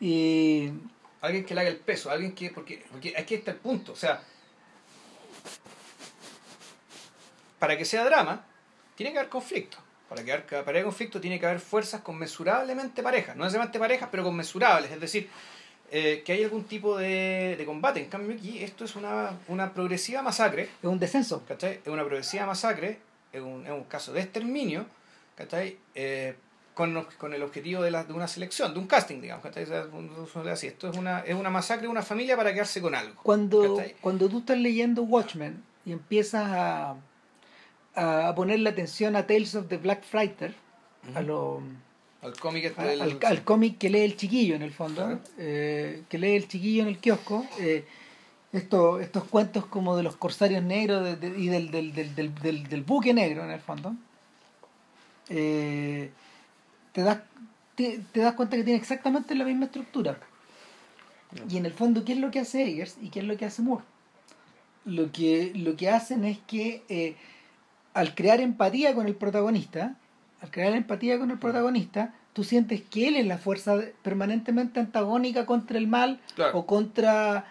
Y
Alguien que le haga el peso, alguien que. Porque, porque aquí está el punto. O sea, para que sea drama, tiene que haber conflicto. Para que, para que haya conflicto, tiene que haber fuerzas conmensurablemente parejas. No necesariamente parejas, pero conmensurables. Es decir, eh, que hay algún tipo de, de combate. En cambio, aquí esto es una, una progresiva masacre.
es un descenso.
¿cachai? Es una progresiva masacre, es un, es un caso de exterminio, ¿cachai? Eh, con, con el objetivo de, la, de una selección, de un casting, digamos, ¿cachai? Así. Esto es una, es una masacre de una familia para quedarse con algo.
Cuando,
¿cachai?
cuando tú estás leyendo Watchmen y empiezas a, a ponerle atención a Tales of the Black Frighter, a lo,
Al cómic
a-
del-
al, al cómic que lee el chiquillo en el fondo,
Claro.
eh, que lee el chiquillo en el kiosco, eh, esto- estos cuentos como de los corsarios negros de- de- y del, del, del- del buque negro en el fondo, eh, te, das, te, te das cuenta que tiene exactamente la misma estructura. Y en el fondo, ¿qué es lo que hace Eggers y qué es lo que hace Moore? Lo que, lo que hacen es que eh, al crear empatía con el protagonista, al crear empatía con el protagonista, tú sientes que él es la fuerza permanentemente antagónica contra el mal
Claro.
o contra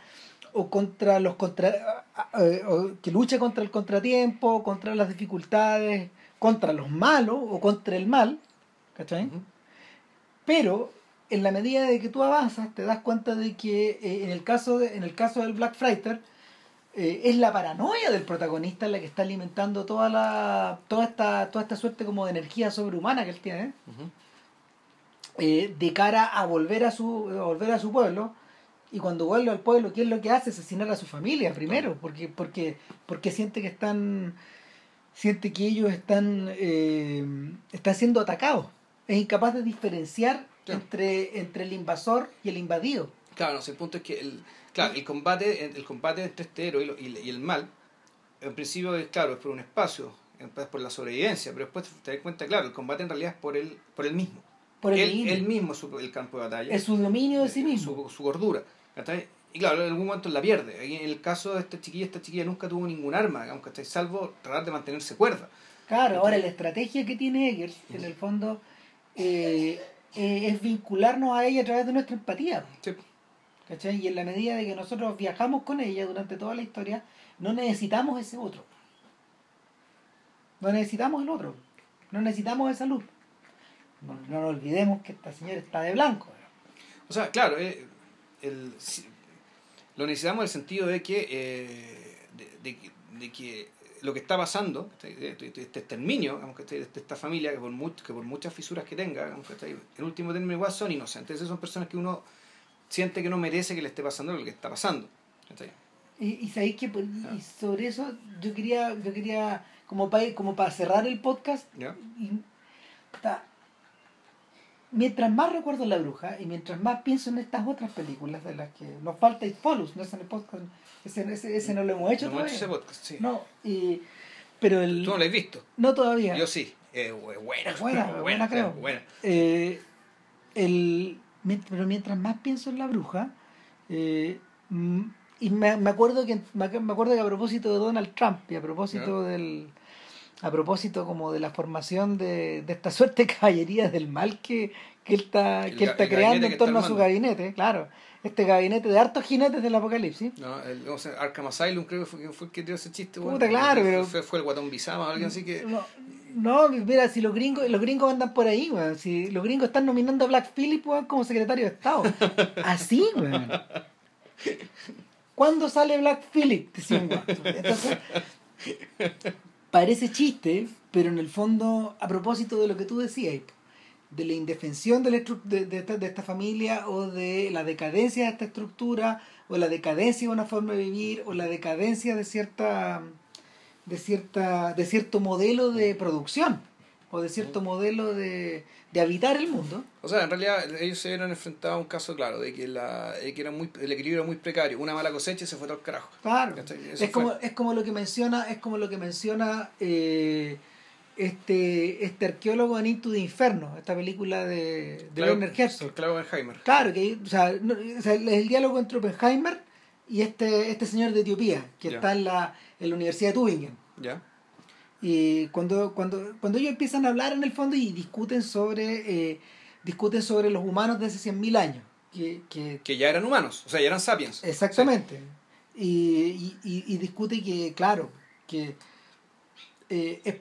o contra los contra eh, que lucha contra el contratiempo, contra las dificultades, contra los malos o contra el mal, ¿cachai? Pero en la medida de que tú avanzas, te das cuenta de que eh, en, el caso de- en el caso del Black Frighter, eh, es la paranoia del protagonista la que está alimentando toda la toda esta toda esta suerte como de energía sobrehumana que él tiene eh, de cara a volver a su a volver a su pueblo. Y cuando vuelve al pueblo qué es lo que hace asesinar a su familia primero porque porque porque siente que están siente que ellos están eh, están siendo atacados es incapaz de diferenciar
Claro.
entre entre el invasor y el invadido
Claro, no el punto es que el, claro, el combate, el combate entre este héroe y, lo- y el- y el mal, en principio es claro, es por un espacio, es por la sobrevivencia, pero después te das cuenta, claro, el combate en realidad es por él, por él mismo.
por el
él,
mismo.
él mismo es su- el campo de batalla.
es su dominio de sí mismo
Su, su gordura. Y claro, en algún momento la pierde. En el caso de esta chiquilla, esta chiquilla nunca tuvo ningún arma, digamos, ¿cachai? salvo tratar de mantenerse cuerda.
Claro, ahora la estrategia que tiene Eggers, en el fondo, eh, eh, es vincularnos a ella a través de nuestra empatía.
Sí.
¿cachai? Y en la medida de que nosotros viajamos con ella durante toda la historia, no necesitamos ese otro. No necesitamos el otro. No necesitamos esa luz. No, no nos olvidemos que esta señora está de blanco.
O sea, claro, eh, el, si- lo necesitamos en el sentido de que, eh, de, de que- de que lo que está pasando, este, este, este exterminio, ¿cachai? de esta familia que por, much- que por muchas fisuras que tenga, en último término igual son inocentes. Esas son personas que uno siente que no merece que le esté pasando lo que está pasando.
Y, y sabéis que por-
Ah.
y sobre eso yo quería, yo quería como para como para cerrar el podcast,
¿Ya?
y, ta- mientras más recuerdo la bruja y mientras más pienso en estas otras películas de las que nos falta It Follows, no es en el podcast, ese, ese, ese no lo hemos hecho
No hemos hecho
todavía.
ese podcast, sí.
No, y, pero el,
Tú no lo has visto.
no todavía.
Yo sí. Eh, bu- buena,
Es buena, es buena, [LAUGHS] creo.
buena.
Eh, el, pero mientras más pienso en la bruja, eh, mm, y me, me acuerdo que me acuerdo que a propósito de Donald Trump y a propósito del a propósito como de la formación de, de esta suerte de caballería del mal que, que él está,
El
que él está creando en torno a su gabinete, claro. Este gabinete de hartos jinetes del apocalipsis.
No, el, vamos a ver, Arkham Asylum creo que fue, fue el que dio ese chiste.
Puta,
bueno.
claro,
fue,
pero-
Fue, fue el Guatón Bizama o alguien así que...
No, no, mira, si los gringos, los gringos andan por ahí, weón. Si los gringos están nominando a Black Phillip, weón, como secretario de Estado. [LAUGHS] Así, weón. ¿Cuándo sale Black Phillip? Entonces, parece chiste, pero en el fondo, a propósito de lo que tú decías, de la indefensión de, la esta, de esta familia o de la decadencia de esta estructura o la decadencia de una forma de vivir o la decadencia de cierta de cierta de cierto modelo de producción o de cierto modelo de, de habitar el mundo
O sea, en realidad ellos se vieron enfrentados a un caso claro de que, la, de que era muy, el equilibrio era muy precario. Una mala cosecha y se fue todo el carajo.
claro es como es como lo que menciona es como lo que menciona eh, este este arqueólogo en Into the Inferno esta película de, de
Claro.
Werner Herzog
Claro, Benheimer.
Claro, que o sea, no- o sea, el, diálogo entre Oppenheimer y este, este señor de Etiopía, que está en la, en la Universidad de Tübingen.
¿Ya?
Y cuando, cuando, cuando ellos empiezan a hablar en el fondo y discuten sobre, eh, discuten sobre los humanos de hace 100.000 años, que, que
Que ya eran humanos, o sea, ya eran sapiens.
Exactamente. Y, y, y- y discute que, claro, que eh, es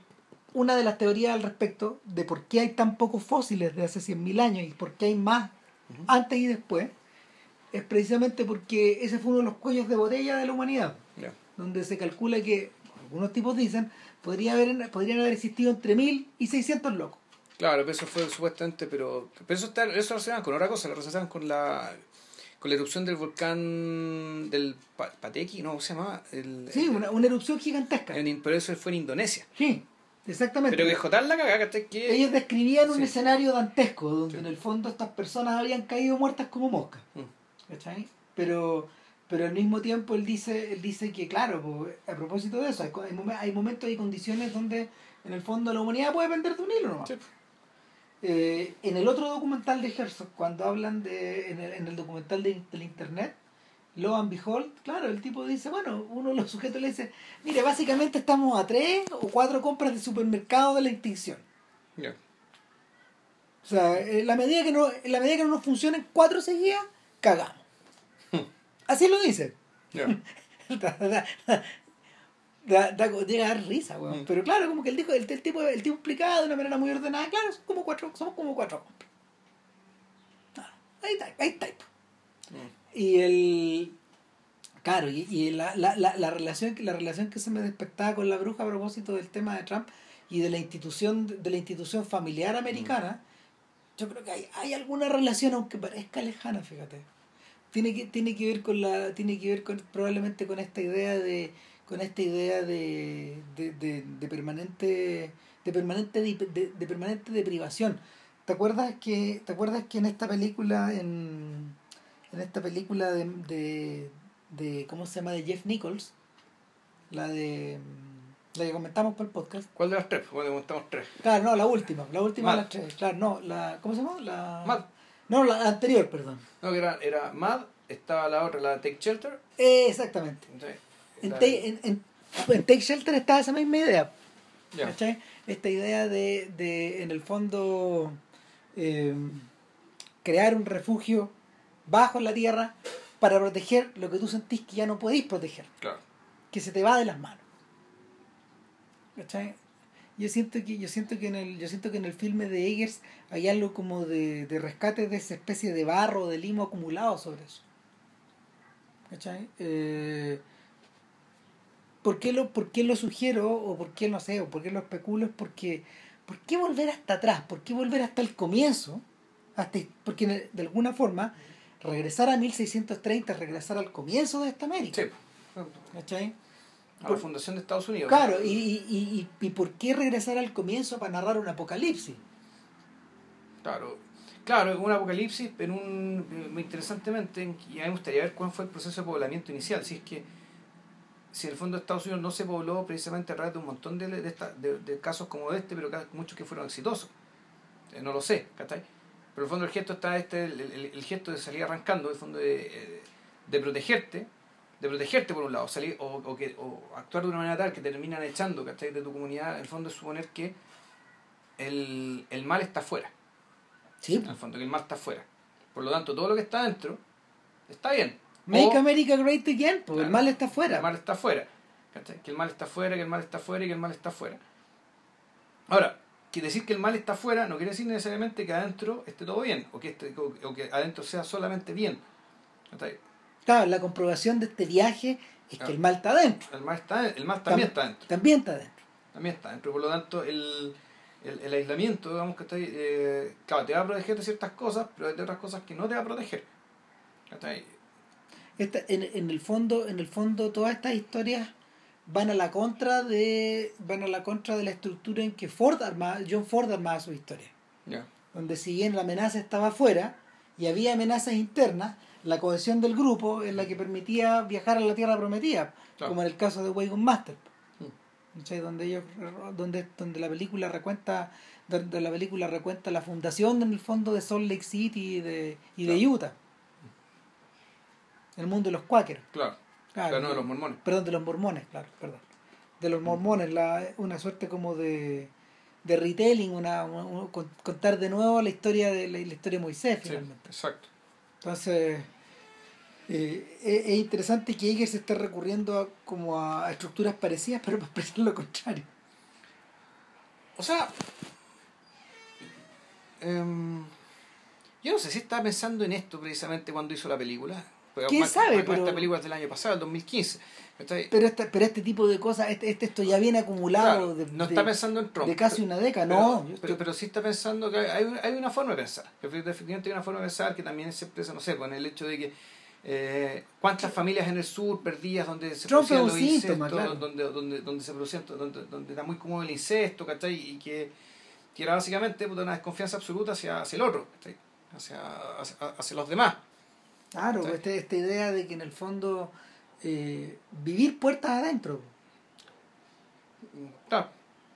una de las teorías al respecto de por qué hay tan pocos fósiles de hace 100.000 años y por qué hay más antes y después, es precisamente porque ese fue uno de los cuellos de botella de la humanidad, donde se calcula que, algunos tipos dicen, podría haber, podrían haber existido entre 1.000 y 600 locos.
Claro, pero eso fue supuestamente, pero, pero eso está, eso lo relacionaban con otra cosa, lo relacionaban con la con la erupción del volcán del Pa- Pateki, no, ¿cómo se llamaba? El,
Sí, una, una erupción gigantesca.
en- pero eso fue en Indonesia.
Sí, exactamente.
Pero que jotar la cagada. Que
Ellos describían un
Sí.
escenario dantesco, donde
Sí.
en el fondo estas personas habían caído muertas como moscas.
Mm.
¿Cachai? Pero, pero al mismo tiempo él dice, él dice que, claro, a propósito de eso, hay, momentos y condiciones donde en el fondo la humanidad puede pender de un hilo nomás.
Sí.
Eh, en el otro documental de Herzog, cuando hablan de, en el, en el documental de, del internet, Lo and Behold, claro, el tipo dice, bueno, uno de los sujetos le dice, mire, básicamente estamos a tres o cuatro compras de supermercado de la extinción. O sea, en la medida que no, en la medida que no nos funcionen cuatro seguidas, cagamos. Así lo dice.
Ya. [LAUGHS]
da, da, da, llega a dar risa, weón.
Mm.
Pero claro, como que el, dijo, el, el tipo, el tipo explicaba de una manera muy ordenada, claro, son como cuatro, somos como cuatro. Ah, Ahí está, ahí está.
Mm.
Y el claro, y, y la, la, la, la relación que la relación que se me despertaba con la bruja a propósito del tema de Trump y de la institución de la institución familiar americana, yo creo que hay, hay alguna relación aunque parezca lejana, fíjate. Tiene que tiene que ver con la tiene que ver con probablemente con esta idea de con esta idea de, de, de, de permanente de permanente de, de- permanente deprivación. ¿Te acuerdas que te acuerdas que en esta película en en esta película de, de, de ¿cómo se llama? de Jeff Nichols, la de la que comentamos por el podcast.
¿Cuál de las tres? Bueno, contamos tres.
Claro, no, la última, la última de las tres. Claro, no, la ¿cómo se llama? La
Mad.
No, la anterior, perdón.
No, que era, era Mad, estaba la otra, la Take Shelter.
Eh, exactamente.
Sí.
En, Take- en, en, en Take Shelter está esa misma idea. ¿cachai? Esta idea de, de en el fondo, eh, crear un refugio bajo la tierra para proteger lo que tú sentís que ya no podéis proteger,
Claro.
que se te va de las manos. ¿Cachai? Yo siento que, yo siento que en el, yo siento que en el filme de Eggers hay algo como de, de rescate de esa especie de barro, de limo acumulado sobre eso. ¿Cachai? Eh, ¿por qué, lo, ¿por qué lo sugiero o por qué no sé, o por qué lo especulo? Es porque, ¿por qué volver hasta atrás? ¿Por qué volver hasta el comienzo? Hasta, porque de alguna forma regresar a 1630 regresar al comienzo de esta América.
Sí.
¿Cachai?
A la fundación de Estados Unidos.
Claro, y, y, y, y por qué regresar al comienzo para narrar un apocalipsis?
Claro, claro, un apocalipsis, pero un, muy interesantemente, y a mí me gustaría ver cuál fue el proceso de poblamiento inicial, si es que si en el fondo Estados Unidos no se pobló precisamente a través de un montón de, de, de, de casos como este, pero muchos que fueron exitosos. Eh, no lo sé, ¿cachai? Pero en el fondo el gesto está este, el, el, el gesto de salir arrancando, el fondo de, de protegerte, de protegerte por un lado, salir, o, o, que, o actuar de una manera tal que te terminan echando, ¿cachai? De tu comunidad, en el fondo es suponer que el, el mal está afuera.
Sí.
En el fondo, que el mal está afuera. Por lo tanto, todo lo que está dentro está bien.
Make
O-
America Great Again, porque el mal está afuera.
El mal está afuera. ¿cachai? Que el mal está afuera, que el mal está afuera y que el mal está afuera. Ahora, que decir que el mal está afuera no quiere decir necesariamente que adentro esté todo bien, o que, esté- o, o que adentro sea solamente bien. ¿cachai?
Claro, la comprobación de este viaje es que el mal está adentro.
El mal, está, el mal también
Tam-
está adentro.
También está adentro.
También está adentro. Por lo tanto, el, el, el aislamiento, digamos que está ahí, eh, claro, te va a proteger de ciertas cosas, pero de otras cosas que no te va a proteger. ¿cachai?
Esta, en, en el fondo, en el fondo, todas estas historias van a la contra de. van a la contra de la estructura en que Ford armaba, John Ford armaba su historia. Donde si bien la amenaza estaba afuera y había amenazas internas, la cohesión del grupo es la que permitía viajar a la tierra prometida,
Claro.
como en el caso de Wagon Master.
Mm.
¿cachai? Donde ellos, donde, donde la película recuenta, donde la película recuenta la fundación en el fondo de Salt Lake City y de, y de
Claro.
Utah. El mundo de los cuáqueros.
Claro.
Claro,
no de los mormones.
Perdón, de los mormones, claro, perdón. De los mormones, la, una suerte como de, de retelling, una, un- con- contar de nuevo la historia de la, la historia de Moisés
Sí,
finalmente.
exacto.
Entonces, eh, es, es interesante que Eger se esté recurriendo a, como a, estructuras parecidas, pero [LAUGHS] para expresar lo contrario.
O sea, em, yo no sé si estaba pensando en esto precisamente cuando hizo la película.
¿Quién sabe? Pero-
Esta película es del año pasado, el 2015. ¿cachai?
Pero este, pero este tipo de cosas, este, este esto ya viene acumulado
Claro,
de,
no
de-
está pensando en Trump.
de casi una década,
pero,
no.
pero,
estoy-
pero sí está pensando que hay, hay una forma de pensar. Definitivamente hay una forma de pensar que también se expresa, no sé, con el hecho de que eh, cuántas familias en el sur perdidas donde se producían los
síntoma, claro.
donde, donde, donde se producían, donde, donde era muy común el incesto, ¿cachai? Y que, que era básicamente una desconfianza absoluta hacia, hacia el otro, ¿cachai? Hacia, hacia, hacia los demás.
Claro,
¿Sí?
este- esta idea de que en el fondo eh, vivir puertas adentro.
Claro,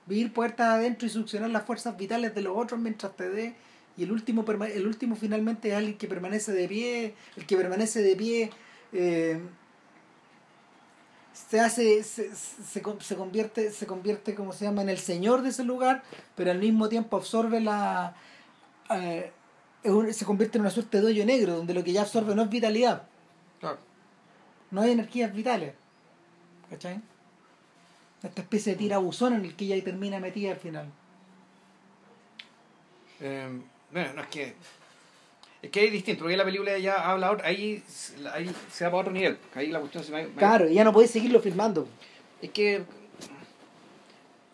vivir puertas adentro y succionar las fuerzas vitales de los otros mientras te dé y el último perma- el último finalmente es alguien que permanece de pie el que permanece de pie eh, se hace se, se, con- se convierte se convierte como se llama en el señor de ese lugar pero al mismo tiempo absorbe la eh, se convierte en una suerte de hoyo negro donde lo que ya absorbe no es vitalidad
claro.
no hay energías vitales ¿cachai? esta especie de tirabuzón en el que ella termina metida al final
Eh, bueno, no es que. Es que es distinto, porque la película ya habla otra, ahí, ahí se va para otro nivel. Ahí la cuestión se me-
Claro, y ya no podéis seguirlo filmando.
Es que.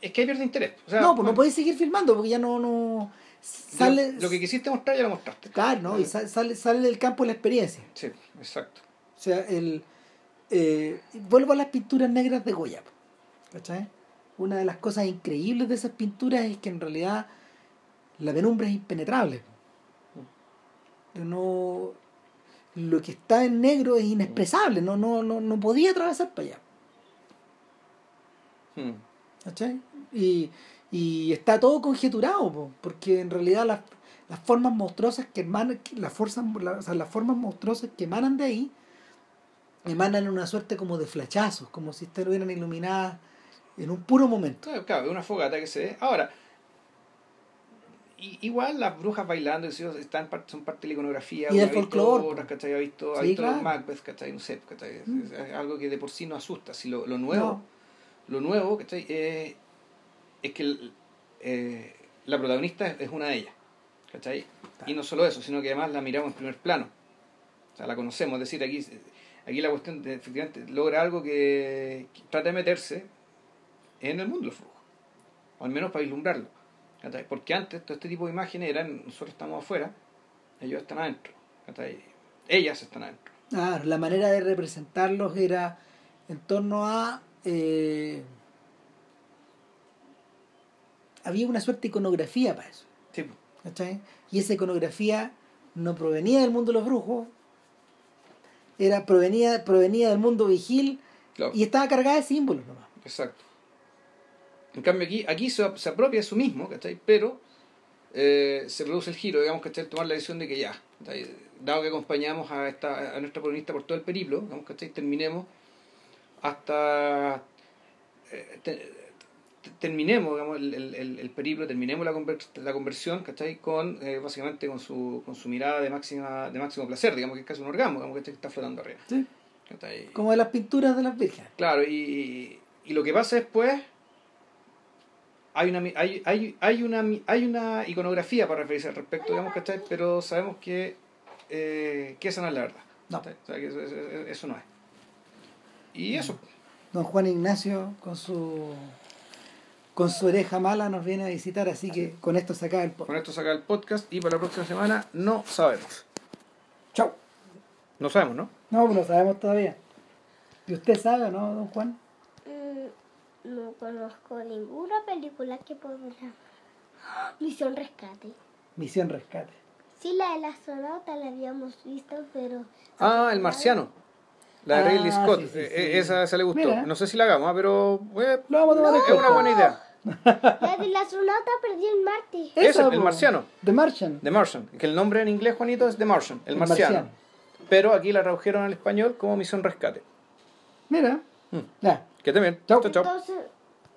Es que ahí pierde interés. O sea,
no, pues no podéis seguir filmando porque ya no. no sale,
Lo, lo que quisiste mostrar ya lo mostraste.
Claro, ¿no? Y sa- sale, sale del campo de la experiencia.
Sí, exacto.
O sea, el. eh, vuelvo a las pinturas negras de Goya. ¿Cachai? Una de las cosas increíbles de esas pinturas es que en realidad la penumbra es impenetrable. No. Lo que está en negro es inexpresable, no, no, no, no podía atravesar para allá.
Hmm.
¿cachai? Y, y está todo conjeturado, po, porque en realidad las, las formas monstruosas que emanan, las, fuerzas, la- o sea, las formas monstruosas que emanan de ahí, emanan una suerte como de flachazos, como si estuvieran iluminadas en un puro momento.
Claro, claro, una fogata que se ve. Ahora, i- igual las brujas bailando, están son parte de la iconografía.
Y del
ha
folclore.
Ha visto, ha
Sí,
los
claro.
Macbeth, ¿cachai? No sé, ¿cachai? Es-
Mm.
es, es algo que de por sí no asusta. Si lo, lo nuevo,
No.
lo nuevo, ¿cachai? Eh, es que el- eh, la protagonista es, es una de ellas, ¿cachai? Y no solo eso, sino que además la miramos en primer plano. O sea, la conocemos, es decir, aquí Aquí la cuestión de, efectivamente logra algo que, que trata de meterse en el mundo de los brujos, o al menos para vislumbrarlo. Porque antes todo este tipo de imágenes eran, nosotros estamos afuera, ellos están adentro, ellas están adentro.
Claro, la manera de representarlos era en torno a... eh, había una suerte de iconografía para eso.
Sí,
¿cachai? Y esa iconografía no provenía del mundo de los brujos, era, provenía, provenía del mundo vigil
claro.
y estaba cargada de símbolos nomás.
Exacto. En cambio aquí, aquí se, se apropia eso mismo, ¿cachai? Pero eh, se produce el giro, digamos, ¿cachai? Tomar la decisión de que ya, ¿cachai? dado que acompañamos a, esta, a nuestra protagonista por todo el periplo, digamos, ¿cachai? Terminemos hasta... eh, te- te- terminemos digamos, el, el, el- periplo, terminemos la, conver- la conversión, ¿cachai? Con, eh, básicamente con su, con su mirada de, máxima, de máximo placer, digamos que es casi un orgasmo, digamos, ¿cachai? que está flotando arriba.
Sí. Como de las pinturas de las vírgenes.
Claro, y, y lo que pasa después, hay una, hay, hay, hay, una, hay una iconografía para referirse al respecto, digamos, ¿cachai? Pero sabemos que, eh, que esa no es la verdad.
No.
O sea, que eso, eso- eso no es. Y eso,
Don Juan Ignacio con su con su oreja mala nos viene a visitar, así que con esto se acaba el
con
podcast.
esto se acaba el podcast y para la próxima semana no sabemos.
Chau.
No sabemos, ¿no?
No, pues lo sabemos todavía. ¿Y usted sabe o no, don Juan?
Mm, No conozco ninguna película que podría. [GASPS] Misión Rescate.
Misión Rescate.
Sí, la de la astronauta la habíamos visto, pero.
Ah, El Marciano. La de
Ah,
Ridley Scott.
sí, sí,
Eh,
sí.
eh, Esa, esa le gustó.
Mira.
No sé si la hagamos, ah, pero eh,
Lo vamos a tomar en
es una buena idea. [LAUGHS]
La de la astronauta perdió en Marte.
Esa,
el marciano.
The Martian.
The Martian, que el nombre en inglés, Juanito, es The Martian, el,
El
marciano.
marciano.
Pero aquí la tradujeron al español como Misión Rescate.
Mira.
Mm.
Ya.
Que.
Chau.
Chau, chau.
Entonces,